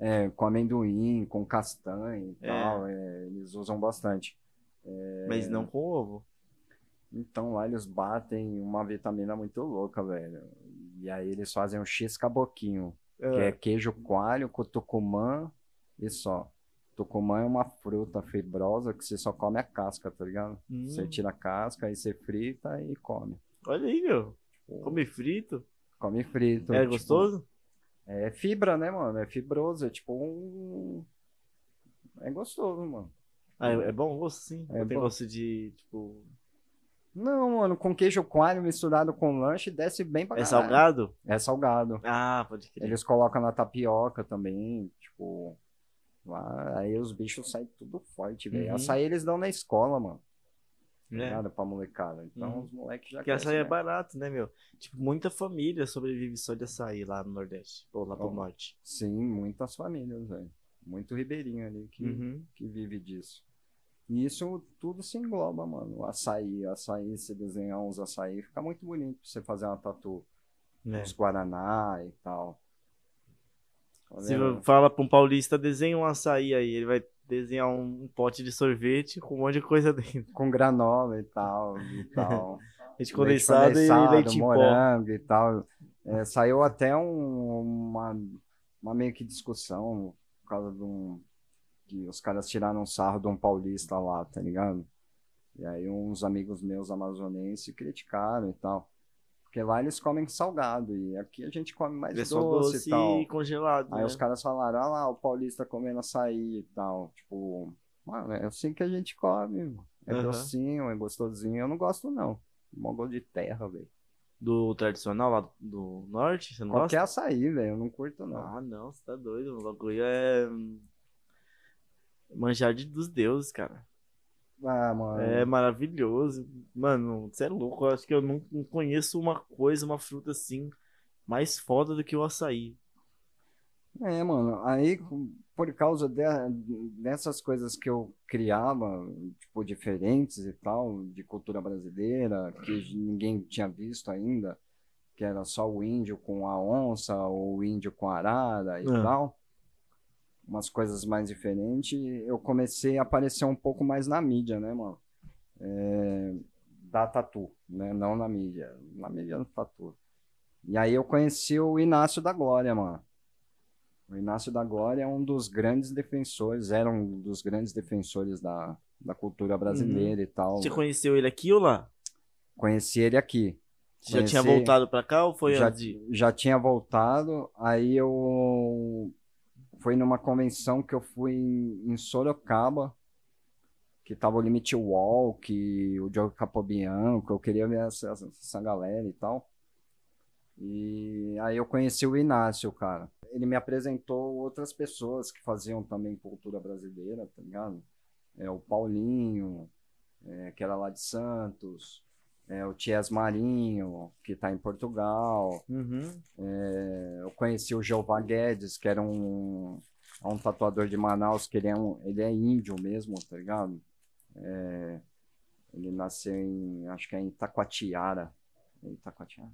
É, com amendoim, com castanha e É. tal. é, eles usam bastante. Mas não com ovo. Então lá eles batem uma vitamina muito louca, velho. E aí eles fazem um X caboquinho, que é queijo coalho com tucumã e só. Tucumã é uma fruta fibrosa que você só come a casca, tá ligado? Hum. Você tira a casca, aí você frita e come. Olha aí, meu. Come frito. Come frito. É tipo, gostoso? É fibra, né, mano? É fibroso, é tipo um... É gostoso, mano. Ah, é, é bom gosto, sim. É tem bom. gosto de, tipo... Não, mano, com queijo coalho misturado com lanche, desce bem pra É caralho. salgado? É salgado. Ah, pode crer. Eles colocam na tapioca também, tipo. Lá, aí os bichos saem tudo forte, velho. Uhum. Açaí eles dão na escola, mano. É. Nada pra molecada. Então Uhum. os moleques já Porque açaí é né? barato, né, meu? Tipo, muita família sobrevive só de açaí lá no Nordeste. Ou lá pro Ó. Norte. Sim, muitas famílias, velho. Muito ribeirinho ali que, Uhum. que vive disso. E isso tudo se engloba, mano. O açaí, açaí, se desenhar uns açaí, fica muito bonito pra você fazer uma tatu. É. Uns guaraná e tal. Tá Se fala pra um paulista, desenha um açaí aí. Ele vai desenhar um, um pote de sorvete com um monte de coisa dentro. Com granola e tal, e tal. Leite condensado, e leite em pó. morango e tal. É, saiu até um- uma, uma meio que discussão por causa de um. que os caras tiraram um sarro de um paulista lá, tá ligado? E aí uns amigos meus amazonenses criticaram e tal. Porque lá eles comem salgado e aqui a gente come mais doce, doce e tal. e congelado. Aí né? os caras falaram, ah lá, o paulista comendo açaí e tal. Tipo, mano, é assim que a gente come. mano. É Aham. docinho, é gostosinho. Eu não gosto, não. Gosto de terra, velho. Do tradicional lá do, do Norte, você não Qualquer gosta? açaí, velho, eu não curto, não. Ah, não, você tá doido. O bagulho é. Manjar de, dos deuses, cara. Ah, mano. É maravilhoso. Mano, você é louco. Eu acho que eu não, não conheço uma coisa, uma fruta assim, mais foda do que o açaí. É, mano, aí por causa de- dessas coisas que eu criava, tipo, diferentes e tal, de cultura brasileira, que ninguém tinha visto ainda, que era só o índio com a onça, ou o índio com a arara e Ah. tal, umas coisas mais diferentes, eu comecei a aparecer um pouco mais na mídia, né, mano? É, da tatu, né? Não na mídia, na mídia do tatu. E aí eu conheci o Inácio da Glória, mano. O Inácio da Glória é um dos grandes defensores, era um dos grandes defensores da, da cultura brasileira e tal. Você conheceu ele aqui ou lá? Conheci ele aqui. Você já tinha Conheci- voltado pra cá ou foi já, antes já tinha voltado, aí eu fui numa convenção que eu fui em, em Sorocaba, que tava o Limit Walk, o Diogo Capobianco, eu queria ver essa- essa galera e tal. E aí eu conheci o Inácio, cara. Ele me apresentou outras pessoas que faziam também cultura brasileira, tá ligado? É o Paulinho, é, que era lá de Santos, é, o Ties Marinho, que tá em Portugal. Uhum. É, eu conheci o Jeová Guedes, que era um, é um tatuador de Manaus, que ele é, um, ele é índio mesmo, tá ligado? É, ele nasceu em, acho que é em Itacoatiara. É Itacoatiara?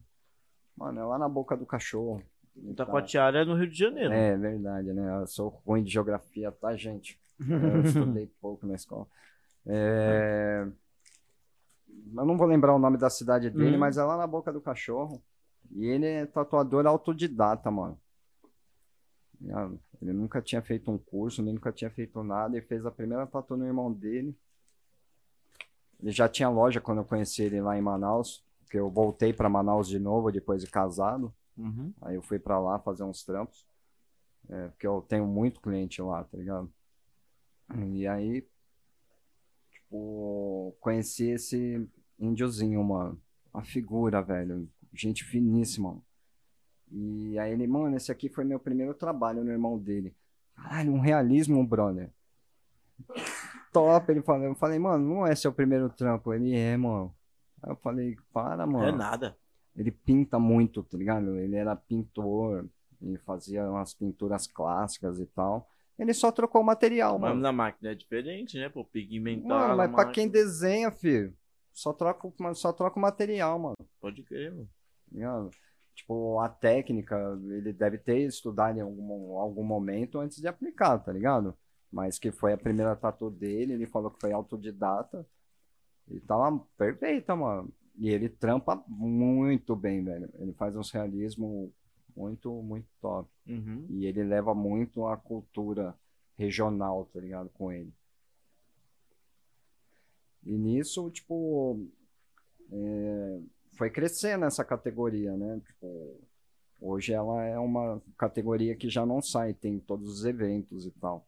Mano, é lá na boca do cachorro. Tá- Itacoatiara é no Rio de Janeiro. É verdade, né? Eu sou ruim de geografia, tá, gente? Eu estudei pouco na escola. É, Eu não vou lembrar o nome da cidade dele, Uhum. mas é lá na boca do cachorro. E ele é tatuador autodidata, mano. ligado? Ele nunca tinha feito um curso, nem nunca tinha feito nada. Ele fez a primeira tatu no irmão dele. Ele já tinha loja quando eu conheci ele lá em Manaus, porque eu voltei para Manaus de novo depois de casado. Uhum. Aí eu fui para lá fazer uns trampos, é, porque eu tenho muito cliente lá, tá ligado? E aí, tipo, conheci esse índiozinho, mano. Uma figura, velho. Gente finíssima. E aí ele, mano, esse aqui foi meu primeiro trabalho no irmão dele. Caralho, um realismo, brother. Top, ele falou. Eu falei, mano, não é seu primeiro trampo. Ele é, mano. Aí eu falei, para, mano. É nada. Ele pinta muito, tá ligado? Ele era pintor e fazia umas pinturas clássicas e tal. Ele só trocou o material, Mas mano. na máquina é diferente, né? Pô, pigmentar. Mano, mas pra máquina. quem desenha, filho, só troca, o- só troca o material, mano. Pode crer, mano. tá? Tipo, a técnica, ele deve ter estudado em algum, algum momento antes de aplicar, tá ligado? Mas que foi a primeira tatu dele, ele falou que foi autodidata. E tava perfeita, mano. E ele trampa muito bem, velho. Ele faz uns realismo muito, muito top. Uhum. E ele leva muito a cultura regional, tá ligado? Com ele. E nisso, tipo, é, foi crescendo essa categoria, né? Tipo, hoje ela é uma categoria que já não sai, tem todos os eventos e tal.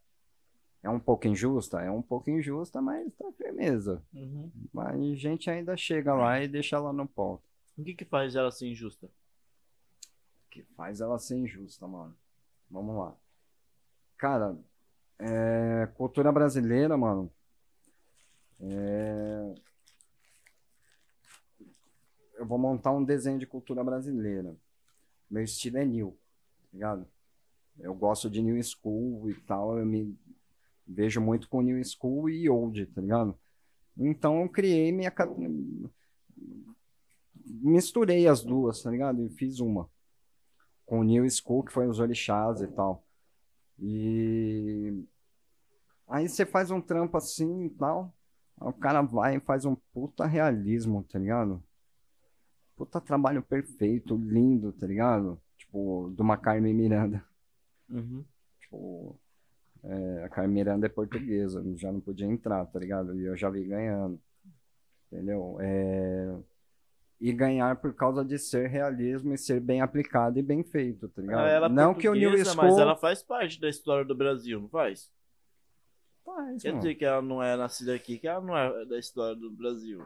É um pouco injusta? É um pouco injusta, mas tá firmeza. Uhum. Mas a gente ainda chega lá e deixa ela no ponto. O que que faz ela ser injusta? que faz ela ser injusta, mano. Vamos lá. Cara, é, cultura brasileira, mano. É, Eu vou montar um desenho de cultura brasileira. Meu estilo é new, tá ligado? Eu gosto de new school e tal. Eu me vejo muito com new school e old, tá ligado? Então eu criei minha. Misturei as duas, tá ligado? E fiz uma com o New School, que foi os orixás e tal. E aí você faz um trampo assim e tal, o cara vai e faz um puta realismo, tá ligado? Puta trabalho perfeito, lindo, tá ligado? Tipo, de uma Carmen Miranda. Uhum. Tipo, é, a Carmen Miranda é portuguesa, já não podia entrar, tá ligado? E eu já vi ganhando. Entendeu? É, E ganhar por causa de ser realismo e ser bem aplicado e bem feito, tá ligado? É não que o New School Mas ela faz parte da história do Brasil, não faz? Faz, Quer mano. dizer que ela não é nascida aqui, que ela não é da história do Brasil.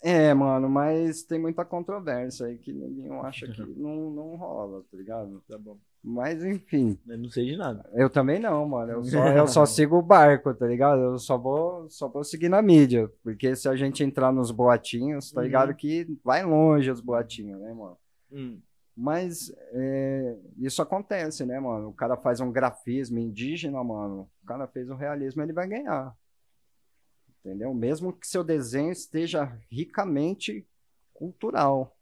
É, mano, mas tem muita controvérsia aí que ninguém acha que não, não rola, tá ligado? Tá bom. Mas enfim, Eu não sei de nada. eu também não, mano. Eu só, eu só sigo o barco, tá ligado? Eu só vou, só vou seguir na mídia. Porque se a gente entrar nos boatinhos, tá Uhum. ligado? Que vai longe os boatinhos, né, mano? Hum. Mas é, isso acontece, né, mano? O cara faz um grafismo indígena, mano. O cara fez um realismo, ele vai ganhar. Entendeu? Mesmo que seu desenho esteja ricamente cultural.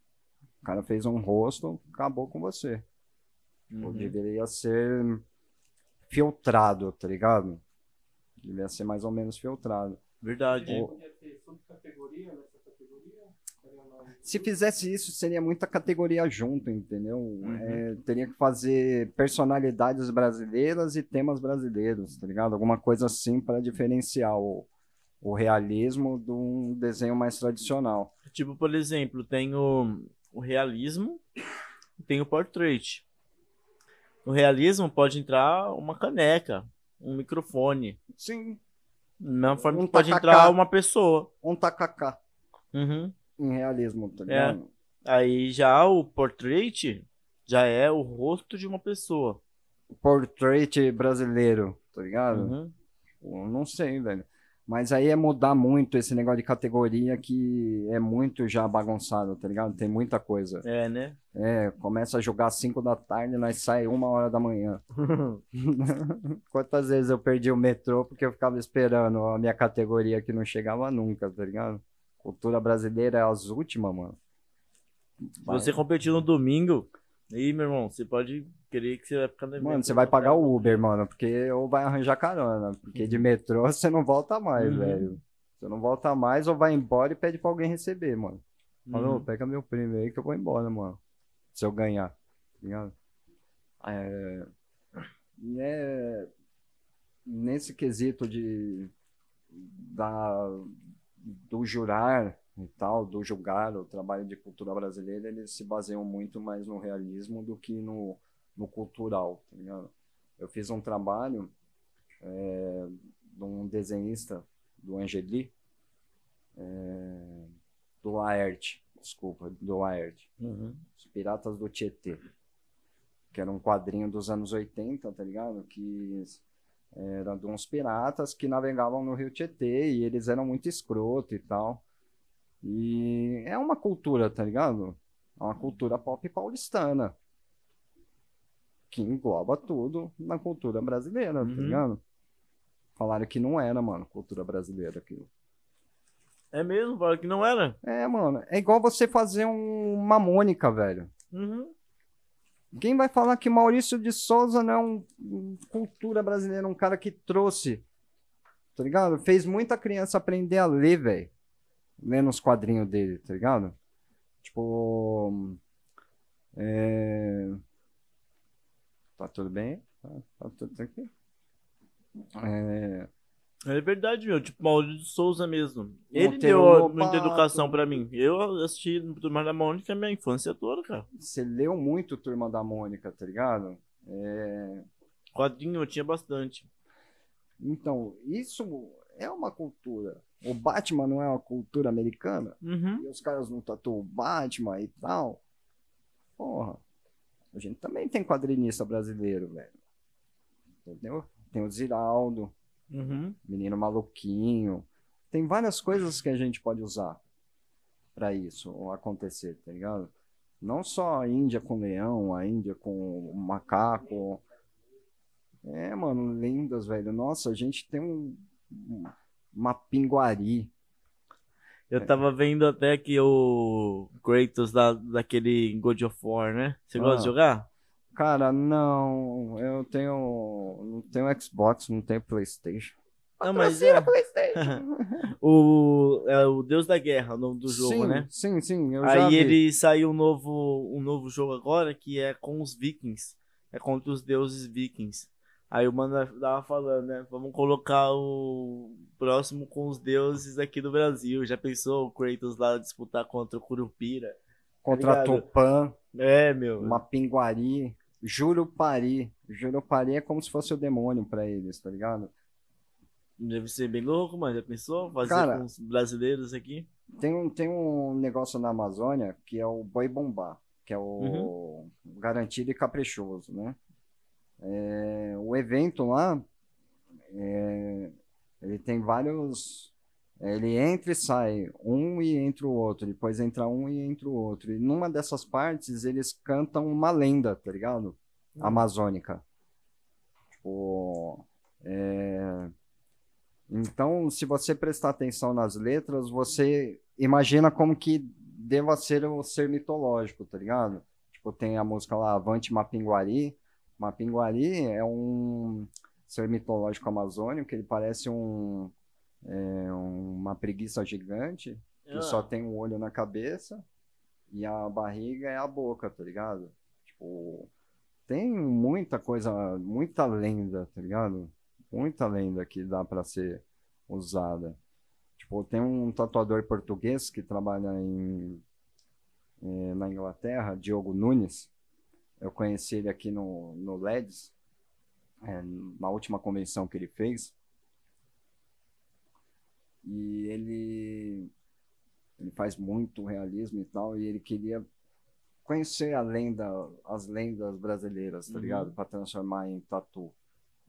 O cara fez um rosto, acabou com você. Ou Uhum. deveria ser filtrado, tá ligado? Deveria ser mais ou menos filtrado. Verdade. Ou- Podia ter subcategoria uma- Se fizesse isso, seria muita categoria junto, entendeu? É, teria que fazer personalidades brasileiras e temas brasileiros, tá ligado? Alguma coisa assim para diferenciar o, o realismo de um desenho mais tradicional. Tipo, por exemplo, tem o, o realismo e tem o portrait. No realismo pode entrar uma caneca, um microfone. Sim, mesma forma Um que pode tacacá. entrar uma pessoa. um tacacá Uhum. Em realismo, tá É. ligado? Aí já o portrait já é o rosto de uma pessoa. Portrait brasileiro, tá ligado? Uhum. Eu não sei, velho. Mas aí é mudar muito esse negócio de categoria que é muito já bagunçado, tá ligado? Tem muita coisa. É, né? É, começa a jogar às 5 da tarde, nós sai uma hora da manhã. Quantas vezes eu perdi o metrô porque eu ficava esperando a minha categoria que não chegava nunca, tá ligado? Cultura brasileira é as últimas, mano. Se você competir no domingo, aí, meu irmão, você pode querer que você vai ficar no Mano, você vai pagar o Uber, mano, porque ou vai arranjar carona, porque de metrô você não volta mais, Uhum. velho. Você não volta mais ou vai embora e pede pra alguém receber, mano. Falou, Uhum. pega meu prêmio aí que eu vou embora, mano. Se eu ganhar, tá ligado? É, é, nesse quesito de da, do jurar e tal, do julgar o trabalho de cultura brasileira, eles se baseiam muito mais no realismo do que no, no cultural. Tá? Eu fiz um trabalho é, de um desenhista do Angeli, é, do Laerte, desculpa, do Laerte, Uhum. Os Piratas do Tietê, que era um quadrinho dos anos 80, tá ligado? Que era de uns piratas que navegavam no rio Tietê e eles eram muito escroto e tal. E é uma cultura, tá ligado? É uma cultura pop paulistana. Que engloba tudo na cultura brasileira, Uhum. tá ligado? Falaram que não era, mano, cultura brasileira aquilo. É mesmo? Fala que não era? É, mano, é igual você fazer um, uma Mônica, velho. Uhum. Quem vai falar que Maurício de Souza não é um, um cultura brasileira, um cara que trouxe, tá ligado? Fez muita criança aprender a ler, velho. Lendo os quadrinhos dele, tá ligado? Tipo. É... Tá tudo bem? Tá, tá tudo tranquilo? É... É verdade, meu. Tipo, Maurício de Souza mesmo. Ele Monteiro deu Lobato. muita educação pra mim. Eu assisti Turma da Mônica minha infância toda, cara. Você leu muito Turma da Mônica, tá ligado? É... Quadrinho eu tinha bastante. Então, isso é uma cultura. O Batman não é uma cultura americana? Uhum. E os caras não tatuam o Batman e tal. Porra. A gente também tem quadrinista brasileiro, velho. Entendeu? Tem o Ziraldo, Uhum. Menino Maluquinho. Tem várias coisas que a gente pode usar pra isso acontecer, tá ligado? Não só a Índia com leão, a Índia com o macaco. É, mano, lendas, velho. Nossa, a gente tem um, uma pinguari. Eu tava vendo até que o Kratos da, daquele God of War, né? Você gosta Ah. de jogar? Cara, não, eu tenho, não tenho Xbox, não tenho PlayStation. Não, mas é. PlayStation. O, é o Deus da Guerra, o nome do jogo, sim, né? Sim, sim, eu já Aí vi. ele saiu um novo, um novo jogo agora que é com os vikings. É contra os deuses vikings. Aí o mano tava falando, né? Vamos colocar o próximo com os deuses aqui do Brasil. Já pensou o Kratos lá disputar contra o Curupira? contra tá ligado? Tupã, É, meu. uma pinguari, Jurupari. Jurupari é como se fosse o demônio pra eles, tá ligado? Deve ser bem louco, mano. Já pensou? Fazer Cara- com os brasileiros aqui? Tem um, tem um negócio na Amazônia que é o boi bombá, que é o Uhum. garantido e caprichoso, né? É, o evento lá, é, ele tem vários. Ele entra e sai, um e entra o outro, depois entra um e entra o outro. E numa dessas partes eles cantam uma lenda, tá ligado? Amazônica. Tipo, é, Então, se você prestar atenção nas letras, você imagina como que deva ser o ser mitológico, tá ligado? Tipo, tem a música lá, Avante Mapinguari. Mapinguari é um ser mitológico amazônico, ele parece um, é, uma preguiça gigante, que Ah. só tem um olho na cabeça e a barriga é a boca, tá ligado? Tipo, tem muita coisa, muita lenda, tá ligado? Muita lenda que dá pra ser usada. Tipo, tem um tatuador português que trabalha em, eh, na Inglaterra, Diogo Nunes. Eu conheci ele aqui no, no LEDs, eh, na última convenção que ele fez. E ele, ele faz muito realismo e tal, e ele queria conhecer a lenda, as lendas brasileiras, tá Uhum. ligado? Para transformar em tatu.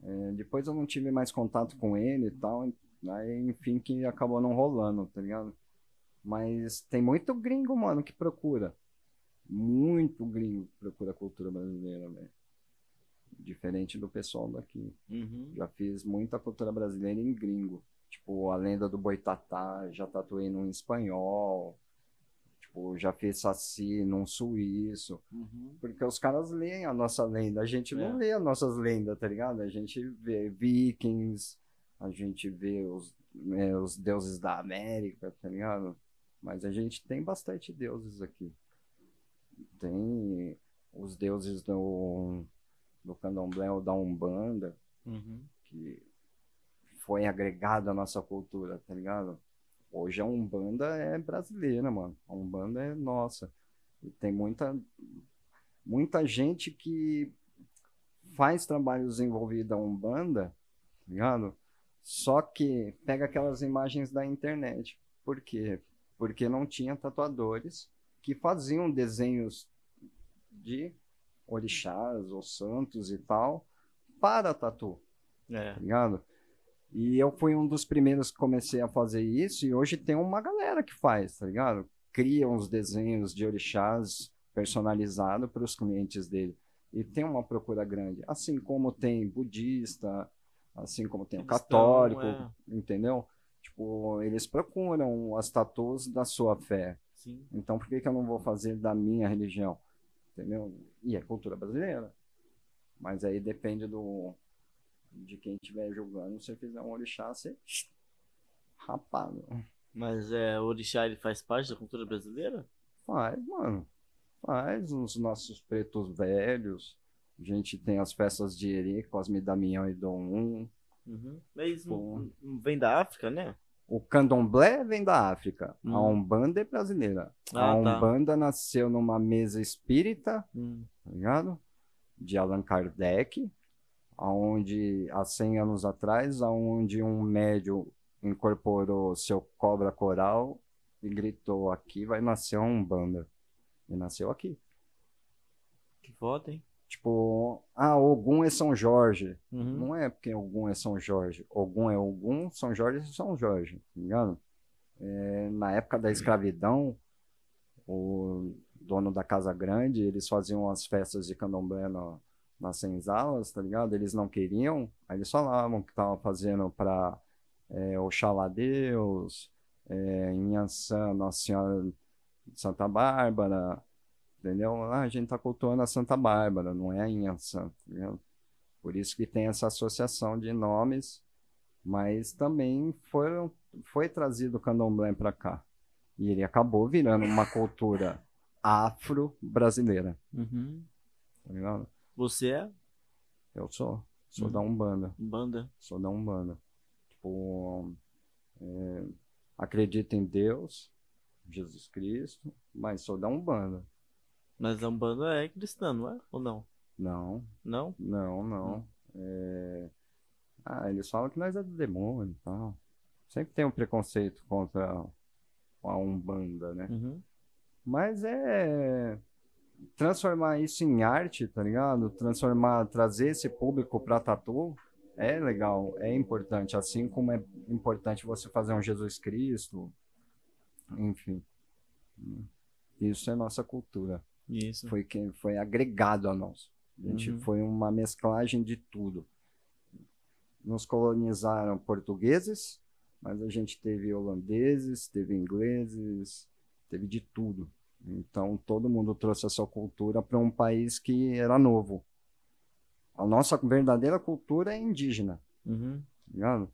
É, depois eu não tive mais contato com ele e tal, aí enfim que acabou não rolando, tá ligado? Mas tem muito gringo, mano, que procura. Muito gringo que procura a cultura brasileira, velho. Diferente do pessoal daqui. Uhum. Já fiz muita cultura brasileira em gringo. Tipo, a lenda do Boitatá, já tatuei num espanhol. Tipo, já fiz saci num suíço. Uhum. Porque os caras leem a nossa lenda. A gente não É. lê as nossas lendas, tá ligado? A gente vê vikings, a gente vê os, né, os deuses da América, tá ligado? Mas a gente tem bastante deuses aqui. Tem os deuses do, do candomblé ou da umbanda, Uhum. que foi agregado à nossa cultura, tá ligado? Hoje a Umbanda é brasileira, mano. A Umbanda é nossa. E tem muita, muita gente que faz trabalhos envolvidos a Umbanda, tá ligado? Só que pega aquelas imagens da internet. Por quê? Porque não tinha tatuadores que faziam desenhos de orixás ou santos e tal para tatu É. tá ligado? E eu fui um dos primeiros que comecei a fazer isso e hoje tem uma galera que faz, tá ligado? Cria uns desenhos de orixás personalizados para os clientes dele. E tem uma procura grande. Assim como tem budista, assim como tem o católico, é. entendeu? Tipo, eles procuram as tatuas da sua fé. Sim. Então por que, que eu não vou fazer da minha religião? Entendeu? E é cultura brasileira. Mas aí depende do de quem estiver julgando. Se você fizer um orixá, você rapado. Mas é, o orixá ele faz parte da cultura brasileira? Faz, mano. Faz os nossos pretos velhos. A gente tem as festas de Eri, Cosme Damião e Dom 1. Uhum. Mas Pô. não, não vem da África, né? O candomblé vem da África. A Hum. Umbanda é brasileira. Ah, a tá. Umbanda nasceu numa mesa espírita Hum. tá ligado? De Allan Kardec, aonde há 100 anos atrás, aonde um médium incorporou seu cobra coral e gritou aqui vai nascer uma Umbanda. E nasceu aqui. Que foda, hein? Tipo, ah, Ogum é São Jorge. Uhum. Não é porque Ogum é São Jorge. Ogum é Ogum, São Jorge é São Jorge, tá ligado? É, na época da escravidão, o dono da Casa Grande, eles faziam as festas de candomblé na- nas senzalas, tá ligado? Eles não queriam, aí eles falavam que estavam fazendo para é, Oxalá Deus, é, Nossa Senhora Santa Bárbara, entendeu? Ah, a gente tá cultuando a Santa Bárbara, não é a tá ligado? Por isso que tem essa associação de nomes, mas também foram, foi trazido o candomblé para cá. E ele acabou virando uma cultura afro-brasileira, Uhum. tá ligado? Você é Eu sou, sou Uhum. da Umbanda, banda. sou da Umbanda. Tipo, é, acredito em Deus, Jesus Cristo, mas sou da Umbanda. Mas a Umbanda é cristã, não é? Ou não? Não, Não? não, não. É, Ah, eles falam que nós é do demônio e tal. Sempre tem um preconceito contra a Umbanda, né? Uhum. Mas é transformar isso em arte, tá ligado? Transformar, trazer esse público pra tatu é legal, é importante. Assim como é importante você fazer um Jesus Cristo, enfim. Isso é nossa cultura. Isso. Foi que foi agregado a nós. A gente Uhum. foi uma mesclagem de tudo. Nos colonizaram portugueses, mas a gente teve holandeses, teve ingleses, teve de tudo. Então todo mundo trouxe a sua cultura para um país que era novo. A nossa verdadeira cultura é indígena, Uhum. tá?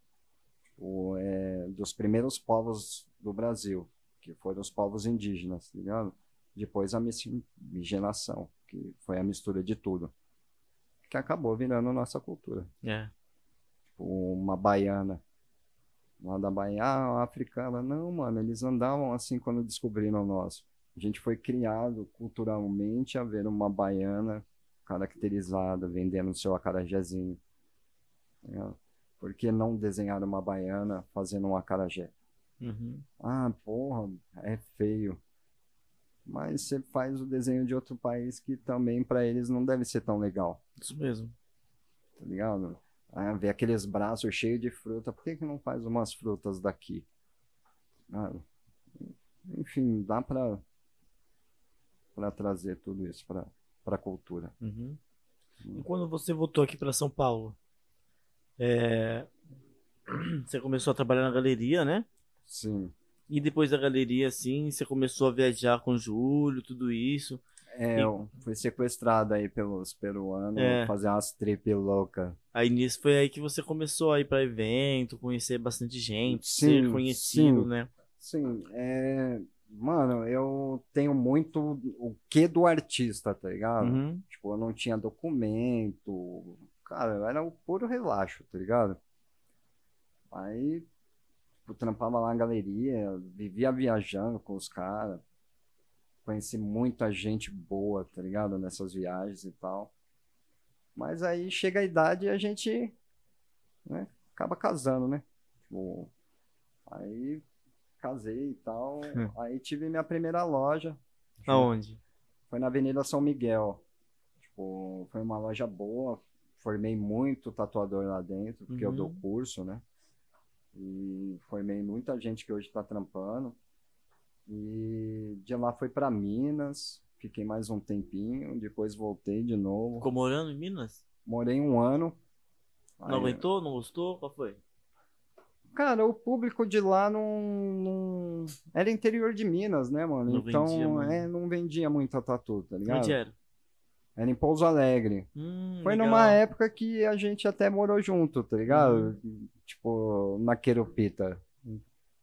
O, é, dos primeiros povos do Brasil, que foram os povos indígenas, tá ligado? Depois a miscigenação, que foi a mistura de tudo, que acabou virando nossa cultura. É. Tipo, uma baiana lá da Bahia, ah, africana, não, mano, eles andavam assim quando descobriram nós. A gente foi criado culturalmente a ver uma baiana caracterizada, vendendo seu acarajézinho. ligado? Por que não desenhar uma baiana fazendo um acarajé? Uhum. Ah, porra, é feio. Mas você faz o desenho de outro país que também para eles não deve ser tão legal, Isso mesmo. tá ligado? Ah, ver aqueles braços cheios de fruta, por que, que não faz umas frutas daqui? Ah, enfim, dá para para trazer tudo isso para para cultura. Uhum. E quando você voltou aqui para São Paulo, é, você começou a trabalhar na galeria, né? Sim. E depois da galeria, assim, você começou a viajar com o Júlio, tudo isso. É, E- eu fui sequestrado aí pelos peruanos, É. fazer umas trip louca. Aí nisso foi aí que você começou a ir para evento, conhecer bastante gente, Sim, ser conhecido, sim. né? Sim, é, Mano, eu tenho muito o que do artista, tá ligado? Uhum. Tipo, eu não tinha documento. Cara, era o puro relaxo, tá ligado? Aí, tipo, trampava lá na galeria, vivia viajando com os caras. Conheci muita gente boa, tá ligado? Nessas viagens e tal. Mas aí chega a idade e a gente, né, acaba casando, né? Tipo, aí casei e tal. Hum. Aí tive minha primeira loja. Aonde? Foi na Avenida São Miguel. Tipo, foi uma loja boa. Formei muito tatuador lá dentro, porque eu Uhum. dou curso, né? E formei muita gente que hoje tá trampando. E de lá foi para Minas. Fiquei mais um tempinho, depois voltei de novo. Ficou morando em Minas? Morei um ano. Não Aí- aguentou? Não gostou? Qual foi? Cara, o público de lá não, não- Era interior de Minas, né, mano? Não então, vendia muito. é, não vendia muita tatu, tá ligado? Onde era? Era em Pouso Alegre. Hum, Foi legal. numa época que a gente até morou junto, tá ligado? Uhum. Tipo, na Queropita.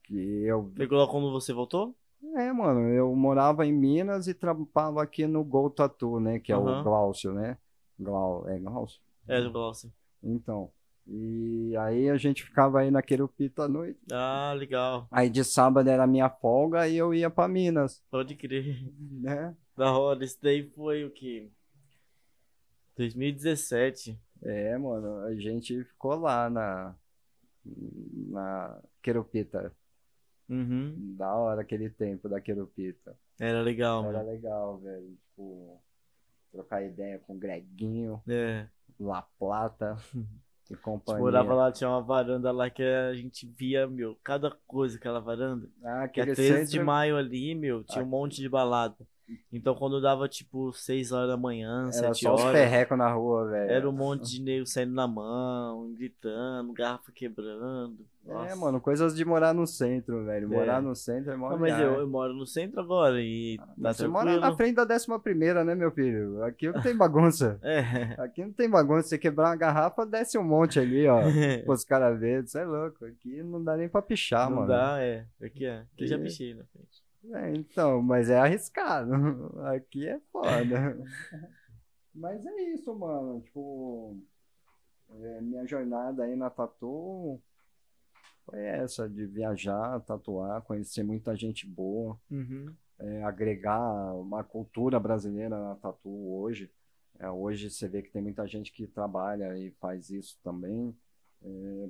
Que eu. Pegou lá quando você voltou? É, mano, eu morava em Minas e trampava aqui no Gol Tatu, né? Que é o Glaucio, né? Glau... É Glaucio? É, do Glaucio. Então. E aí a gente ficava aí na Queropita à noite. Ah, legal. Aí de sábado era minha folga e eu ia pra Minas, Pode crer. né? Da hora. Isso daí foi o quê? 2017. É, mano, a gente ficou lá na, na Queropita. Uhum. Da hora aquele tempo da Queropita. Era legal, Era mano. legal, velho. Tipo, trocar ideia com o Greguinho, É. La Plata e companhia. morava lá, tinha uma varanda lá que a gente via, meu, cada coisa aquela varanda. Ah, Que é aquele 13 de centro- maio ali, meu, tinha um monte de balada. Então quando dava tipo 6 horas da manhã, Era 7 só os horas, perrecos na rua, velho. era um monte de nego saindo na mão, gritando, garrafa quebrando. É, Nossa. mano, coisas de morar no centro, velho. Morar É. no centro é mó Não, mas eu, eu moro no centro agora e tá Mas você tranquilo. mora na frente da décima primeira, né, meu filho? Aqui não tem bagunça. É. Aqui não tem bagunça. Você quebrar uma garrafa, desce um monte ali, ó. Pros caras verem. Isso é louco. Aqui não dá nem pra pichar, Não mano. dá, é. Aqui é. Aqui já Aqui- pichei na frente. É, então, mas é arriscado. Aqui é foda. mas é isso, mano. Tipo, é, minha jornada aí na Tatu foi essa, de viajar, tatuar, conhecer muita gente boa, Uhum. é, agregar uma cultura brasileira na Tatu hoje. É, hoje você vê que tem muita gente que trabalha e faz isso também. É,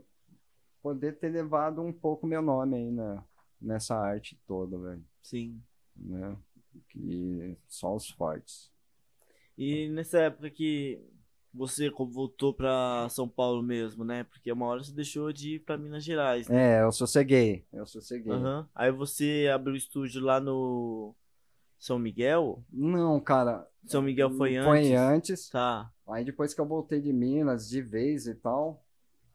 poder ter levado um pouco meu nome aí na, nessa arte toda, velho Sim. né? Que só os fortes. E nessa época que você voltou pra São Paulo mesmo, né? Porque uma hora você deixou de ir pra Minas Gerais, né? É, eu sosseguei, eu sosseguei. Aham. Aí você abriu o estúdio lá no São Miguel? Não, cara. São Miguel foi antes? Foi antes. Tá. Aí depois que eu voltei de Minas de vez e tal,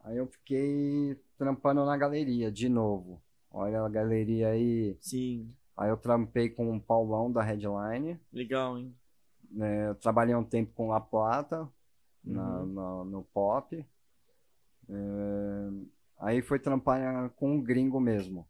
aí eu fiquei trampando na galeria de novo. Olha a galeria aí. Sim. Aí eu trampei com o Paulão da Headline. Legal, hein? né? Eu trabalhei um tempo com La Plata na, Uhum. na- no pop. É, Aí foi trampar com um gringo mesmo.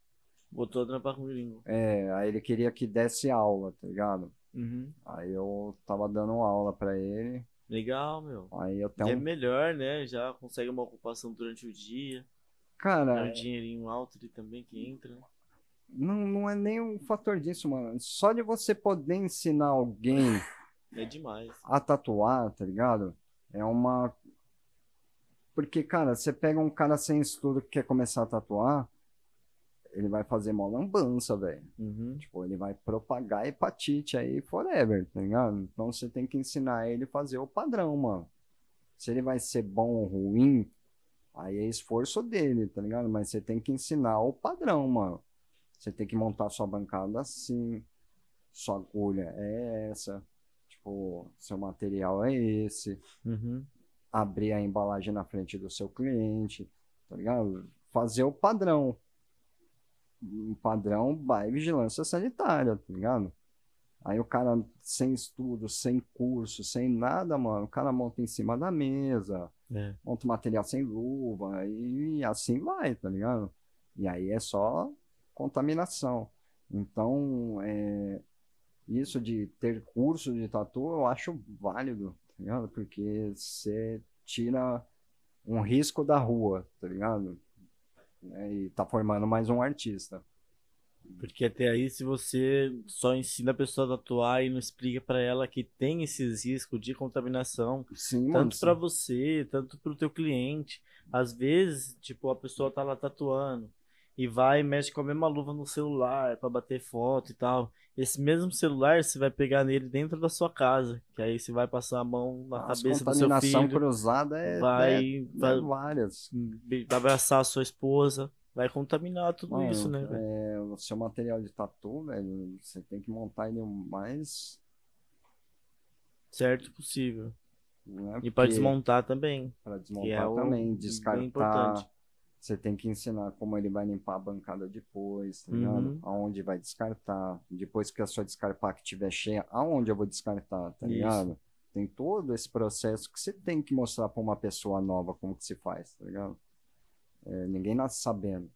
Voltou a trampar com o gringo. É, aí ele queria que desse aula, tá ligado? Uhum. Aí eu tava dando aula pra ele. Legal, meu. Aí eu é tenho um... melhor, né? Já consegue uma ocupação durante o dia. É Cara, um dinheirinho alto ali também que entra. né? não, não é nem um fator disso, mano. Só de você poder ensinar alguém É demais. a tatuar, tá ligado? É uma. Porque, cara, você pega um cara sem estudo que quer começar a tatuar, ele vai fazer mó lambança, velho. Uhum. Tipo, ele vai propagar hepatite aí forever, tá ligado? Então você tem que ensinar ele a fazer o padrão, mano. Se ele vai ser bom ou ruim, aí é esforço dele, tá ligado? Mas você tem que ensinar o padrão, mano. Você tem que montar sua bancada assim, sua agulha é essa, tipo, seu material é esse, Uhum. abrir a embalagem na frente do seu cliente, tá ligado? Fazer o padrão. Um padrão by vigilância sanitária, tá ligado? Aí o cara sem estudo, sem curso, sem nada, mano, o cara monta em cima da mesa, É. monta material sem luva e assim vai, tá ligado? E aí é só contaminação. Então, é, isso de ter curso de tatu, eu acho válido, tá ligado? Porque você tira um risco da rua, tá ligado? Né? E tá formando mais um artista. Porque até aí, se você só ensina a pessoa a tatuar e não explica pra ela que tem esses riscos de contaminação, Sim, tanto pra você, tanto pro teu cliente. Às vezes, tipo, a pessoa tá lá tatuando e vai e mexe com a mesma luva no celular pra bater foto e tal. Esse mesmo celular você vai pegar nele dentro da sua casa, que aí você vai passar a mão na As cabeça do seu contaminação filho, cruzada é, vai, é, vai é várias. abraçar a sua esposa, vai contaminar tudo Mano, isso, né, é, o seu material de tatu, velho, você tem que montar ele o mais. Certo possível. Né, E porque- desmontar também. que desmontar é o- também, bem descartar. Você tem que ensinar como ele vai limpar a bancada depois, tá ligado? Uhum. Aonde vai descartar. Depois que a sua descarpac estiver cheia, aonde eu vou descartar, tá Isso. ligado? Tem todo esse processo que você tem que mostrar pra uma pessoa nova como que se faz, tá ligado? É, ninguém nasce sabendo.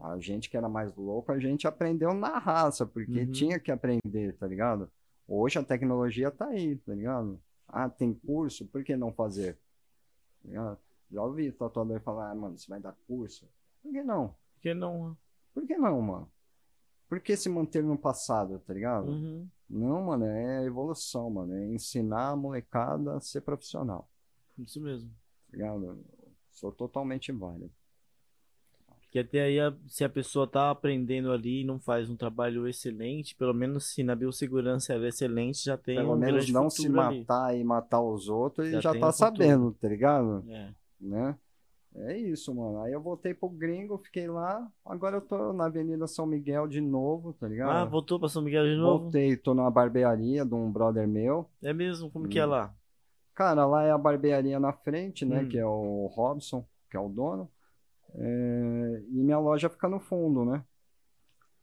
A gente que era mais louco, a gente aprendeu na raça, porque Uhum. tinha que aprender, tá ligado? Hoje a tecnologia tá aí, tá ligado? Ah, tem curso, por que não fazer? Tá? Já ouvi tatuador falar, ah, mano, você vai dar curso? Por que não? Porque não. Por que não, mano? Por que se manter no passado, tá ligado? Uhum. Não, mano, é evolução, mano. É ensinar a molecada a ser profissional, Isso mesmo. tá ligado? Sou totalmente válido. Que até aí, se a pessoa tá aprendendo ali e não faz um trabalho excelente, pelo menos se na biossegurança ela é excelente, já tem Pelo um menos não se futuro ali. matar e matar os outros, Já já tem tá um sabendo, tá ligado? É. Né? É isso, mano. Aí eu voltei pro gringo, fiquei lá. Agora eu tô na Avenida São Miguel de novo, tá ligado? Ah, voltou pra São Miguel de novo? Voltei, tô numa barbearia de um brother meu. É mesmo? Como que é Hum. lá? Cara, lá é a barbearia na frente, né? Hum. Que é o Robson, que é o dono. É, E minha loja fica no fundo, né?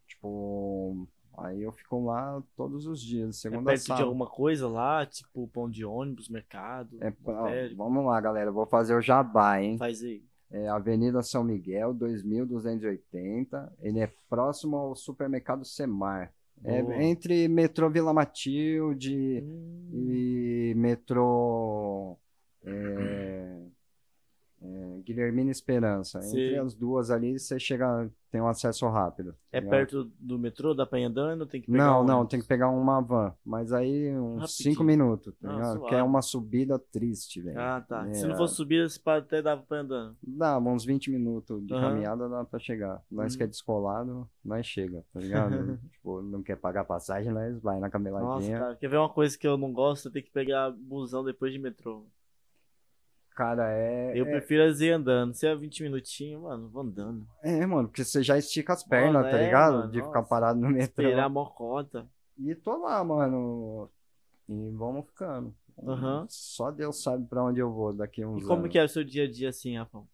Tipo, aí eu fico lá todos os dias, É segunda a perto de alguma coisa lá? Tipo pão de ônibus, mercado? É pra- Velho. Vamos lá, galera. Vou fazer o jabá, hein? Faz aí. É Avenida São Miguel, 2280. Ele é próximo ao supermercado Semar. É entre metrô Vila Matilde Hum, e metrô é, é, Guilhermina Esperança. Sei. Entre as duas ali você chega, tem um acesso rápido. É ligado? perto do metrô? Dá pra ir andando? Tem que pegar Não, um não, ônibus? tem que pegar uma van. Mas aí uns Rapidinho. 5 minutos, tá Ah. Que é uma subida triste, velho. Ah, tá. Se É, não fosse subir, esse pá até dava pra ir andando. Dá uns 20 minutos de Aham. caminhada dá pra chegar. Nós Uhum. que é descolado, nós chega, tá ligado? tipo, não quer pagar passagem, nós vai na Nossa, cameladinha. cara, quer ver uma coisa que eu não gosto? Tenho que pegar busão depois de metrô. Cara, é. Eu é, prefiro vezes ir andando. Se é 20 minutinhos, mano, vou andando. é, mano, porque você já estica as pernas, Mano, tá é, ligado? mano, de ficar nossa. parado no metrô. Esperar a mocota. E tô lá, mano. E vamos ficando. Aham. Só Deus sabe pra onde eu vou daqui a uns E como anos. que é o seu dia a dia assim, Rafão? O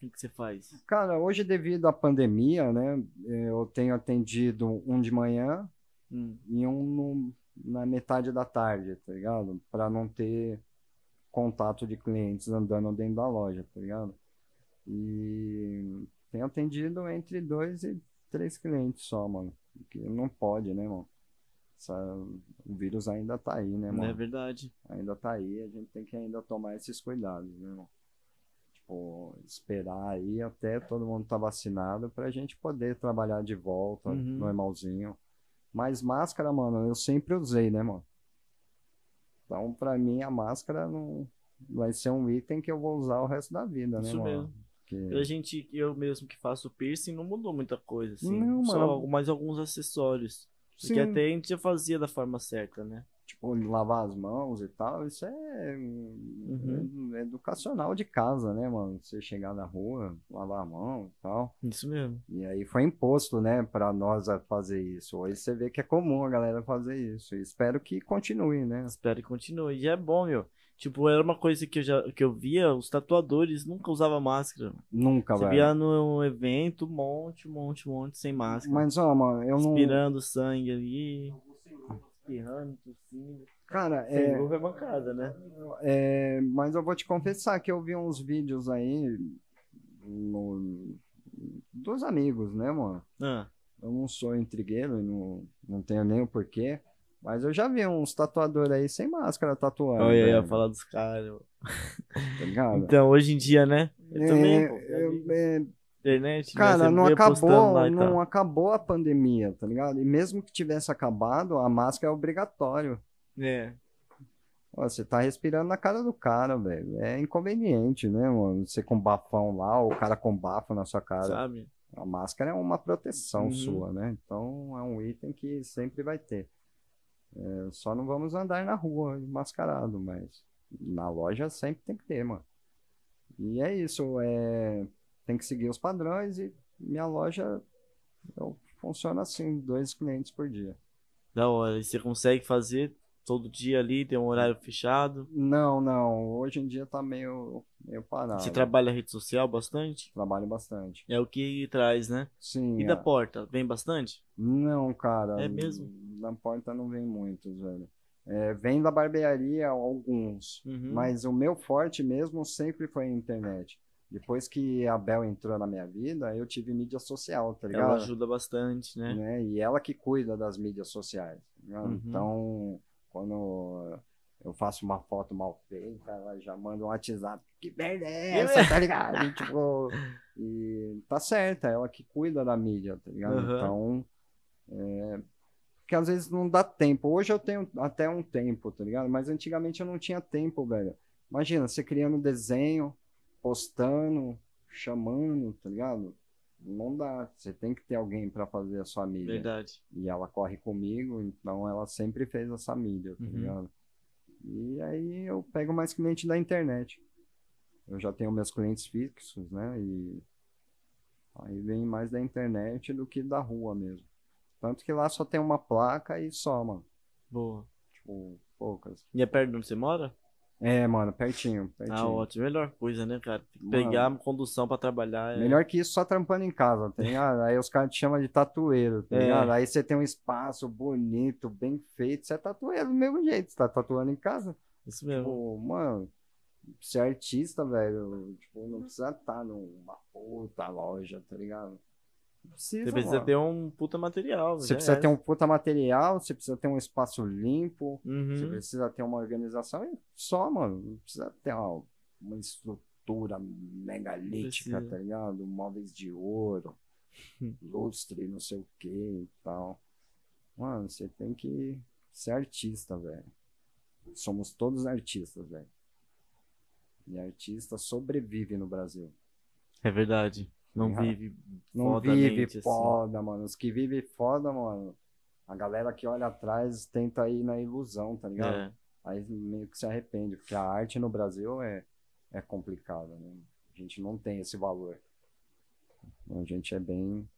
que, que você faz? Cara, hoje devido à pandemia, né? Eu tenho atendido um de manhã Hum, e um no- na metade da tarde, tá ligado? Pra não ter contato de clientes andando dentro da loja, tá ligado? E tenho atendido entre dois e três clientes só, mano. Porque não pode, né, mano? Essa- o vírus ainda tá aí, né, é mano? verdade. Ainda tá aí, a gente tem que ainda tomar esses cuidados, né, mano? Tipo, esperar aí até todo mundo tá vacinado pra gente poder trabalhar de volta, Uhum. normalzinho. Mas máscara, mano, eu sempre usei, né, mano? Então, pra mim, a máscara não vai ser um item que eu vou usar o resto da vida, né, Isso mesmo. Porque- A gente, eu mesmo que faço piercing, não mudou muita coisa, assim. Não, Só mano. mais alguns acessórios. Sim, Que até a gente já fazia da forma certa, né? Tipo, lavar as mãos e tal, isso é Uhum. é educacional de casa, né, mano? Você chegar na rua, lavar a mão e tal. Isso mesmo. E aí foi imposto, né, pra nós a fazer isso. Hoje você vê que é comum a galera fazer isso. E espero que continue, né? Espero que continue. E é bom, meu. Tipo, era uma coisa que eu já que eu via, os tatuadores nunca usavam máscara. Nunca, Você velho. via no evento, um monte, um monte, um monte, sem máscara. Mas, ó, mano, eu não. Espirando sangue ali. Espirrando, tossindo. Cara, Sem é, luva é bancada, né? é. Mas eu vou te confessar que eu vi uns vídeos aí no- dos amigos, né, mano? Ah, eu não sou intrigueiro, e não, não tenho nem o porquê. Mas eu já vi uns tatuadores aí sem máscara tatuando. Olha velho, ia falar dos caras. tá? Então, hoje em dia, né? Eu também, pô, É, vi. é, internet, né, Cara, não acabou, não acabou a pandemia, tá ligado? E mesmo que tivesse acabado, a máscara é obrigatório. É, Ó, Você tá respirando na cara do cara, velho. É inconveniente, né, mano? Você com bafão lá, ou o cara com bafo na sua cara. sabe? A máscara é uma proteção Uhum. sua, né? Então é um item que sempre vai ter. É, só não vamos andar na rua mascarado, mas na loja sempre tem que ter, mano. E é isso, é... tem que seguir os padrões e minha loja eu, funciona assim, dois clientes por dia. Da hora. E você consegue fazer todo dia ali, tem um horário fechado. Não, não, hoje em dia tá meio, meio parado. Você trabalha rede social bastante? Trabalho bastante. É o que traz, né? Sim. E da é. porta? Vem bastante? Não, cara. É mesmo? Na porta não vem muitos, velho. É, vem da barbearia alguns, Uhum. mas o meu forte mesmo sempre foi a internet. Depois que a Bel entrou na minha vida, eu tive mídia social, tá Ela ligado? ajuda bastante, né? Né? E ela que cuida das mídias sociais. tá? Uhum. Então, quando eu faço uma foto mal feita, ela já manda um WhatsApp. Que merda é essa, tá ligado? E, tipo, e tá certa, ela que cuida da mídia, tá ligado? Uhum. Então, é, porque às vezes não dá tempo. Hoje eu tenho até um tempo, tá ligado? Mas antigamente eu não tinha tempo, velho. Imagina, você criando desenho, postando, chamando, tá ligado? Não dá. Você tem que ter alguém pra fazer a sua mídia. Verdade. E ela corre comigo, então ela sempre fez essa mídia, tá Uhum. ligado? E aí eu pego mais cliente da internet. Eu já tenho meus clientes fixos, né? E aí vem mais da internet do que da rua mesmo. Tanto que lá só tem uma placa e só, mano. Boa. Tipo, poucas. E é perto de onde você mora? É, mano, pertinho, pertinho. Ah, ótimo. Melhor coisa, né, cara? Mano. pegar a condução pra trabalhar. é- Melhor que isso, só trampando em casa, tá ligado? Aí os caras te chamam de tatueiro, tá É. ligado? Aí você tem um espaço bonito, bem feito, você é tatueiro do mesmo jeito, você tá tatuando em casa. Isso mesmo. Tipo, mano, ser artista, velho, tipo, não precisa estar numa puta loja, tá ligado? Precisa, Você precisa mano. ter um puta material. Você precisa é. ter um puta material, você precisa ter um espaço limpo, você Uhum. precisa ter uma organização e só, mano, não precisa ter uma, uma estrutura megalítica, Precisa. tá ligado? Móveis de ouro, Hum. lustre, não sei o que e tal. Mano, você tem que ser artista, velho. Somos todos artistas, velho. E artista sobrevive no Brasil. É verdade. Não vive Não vive assim. foda, mano. Os que vivem foda, mano. A galera que olha atrás tenta ir na ilusão, tá ligado? É. Aí meio que se arrepende, porque a arte no Brasil é, é complicada, né? A gente não tem esse valor. A gente é bem.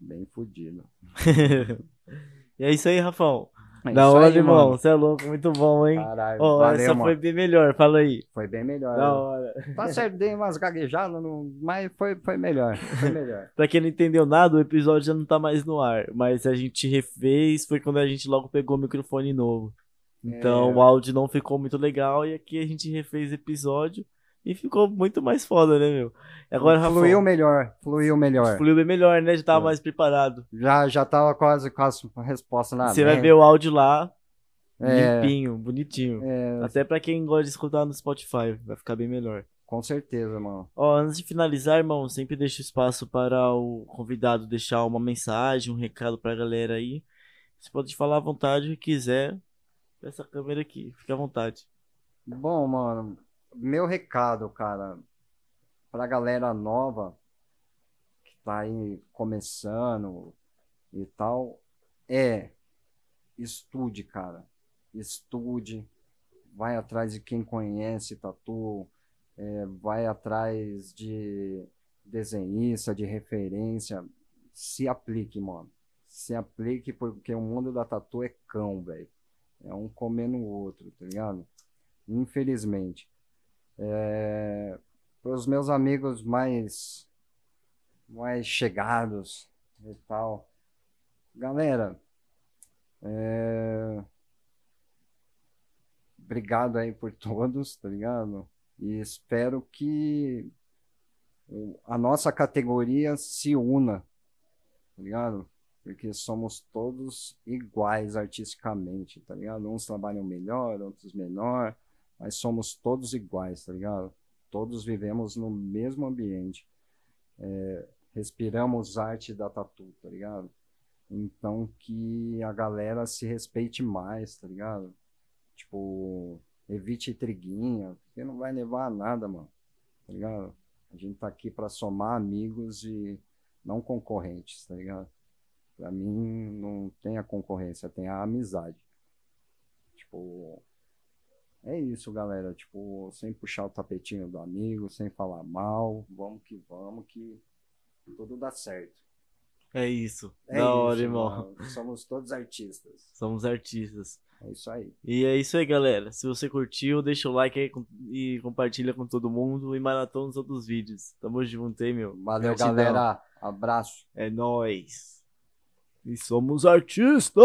bem fudido. e é isso aí, Rafão. É da hora, aí, irmão. Você é louco, muito bom, hein? Caralho, Ó, valeu, essa mano. foi bem melhor, fala aí. Foi bem melhor. Da hora. Tá certo, dei umas gaguejadas, não- mas foi, foi melhor. Foi melhor. Pra quem não entendeu nada, o episódio já não tá mais no ar. Mas a gente refez, foi quando a gente logo pegou o microfone novo. Então É. o áudio não ficou muito legal e aqui a gente refez o episódio e ficou muito mais foda, né, meu? Agora, fluiu melhor, fluiu melhor. fluiu bem melhor, né? Já tava É. mais preparado. Já, já tava quase com a resposta na Você vai ver o áudio lá, É. limpinho, bonitinho. É, Até pra quem gosta de escutar no Spotify, vai ficar bem melhor. com certeza, mano. Ó, antes de finalizar, irmão, sempre deixo espaço para o convidado deixar uma mensagem, um recado pra galera aí. Você pode falar à vontade o que quiser. Essa câmera aqui, fica à vontade. Bom, mano, meu recado, cara, pra galera nova que tá aí começando e tal, é estude, cara. Estude, vai atrás de quem conhece tatu, é, vai atrás de desenhista, de referência. Se aplique, mano. Se aplique porque o mundo da tatu é cão, velho. É um comendo o outro, tá ligado? Infelizmente. É, para os meus amigos mais, mais chegados e tal. Galera, é, obrigado aí por todos, tá ligado? E espero que a nossa categoria se una tá ligado? Porque somos todos iguais artisticamente, tá ligado? Uns trabalham melhor, outros menor, mas somos todos iguais, tá ligado? Todos vivemos no mesmo ambiente. É, respiramos arte da tatu, tá ligado? Então que a galera se respeite mais, tá ligado? Tipo, evite triguinha, porque não vai levar a nada, mano. Tá ligado? A gente tá aqui para somar amigos e não concorrentes, tá ligado? Pra mim não tem a concorrência, tem a amizade. Tipo, é isso, galera. Tipo, sem puxar o tapetinho do amigo, sem falar mal, vamos que vamos, que tudo dá certo. É isso. É da hora, isso, irmão. mano. Somos todos artistas. Somos artistas. É isso aí. E é isso aí, galera. Se você curtiu, deixa o like aí e compartilha com todo mundo e maratona os outros vídeos. Tamo junto, hein, meu? Valeu, Gratidão. galera. Abraço. É nóis. E somos artistas!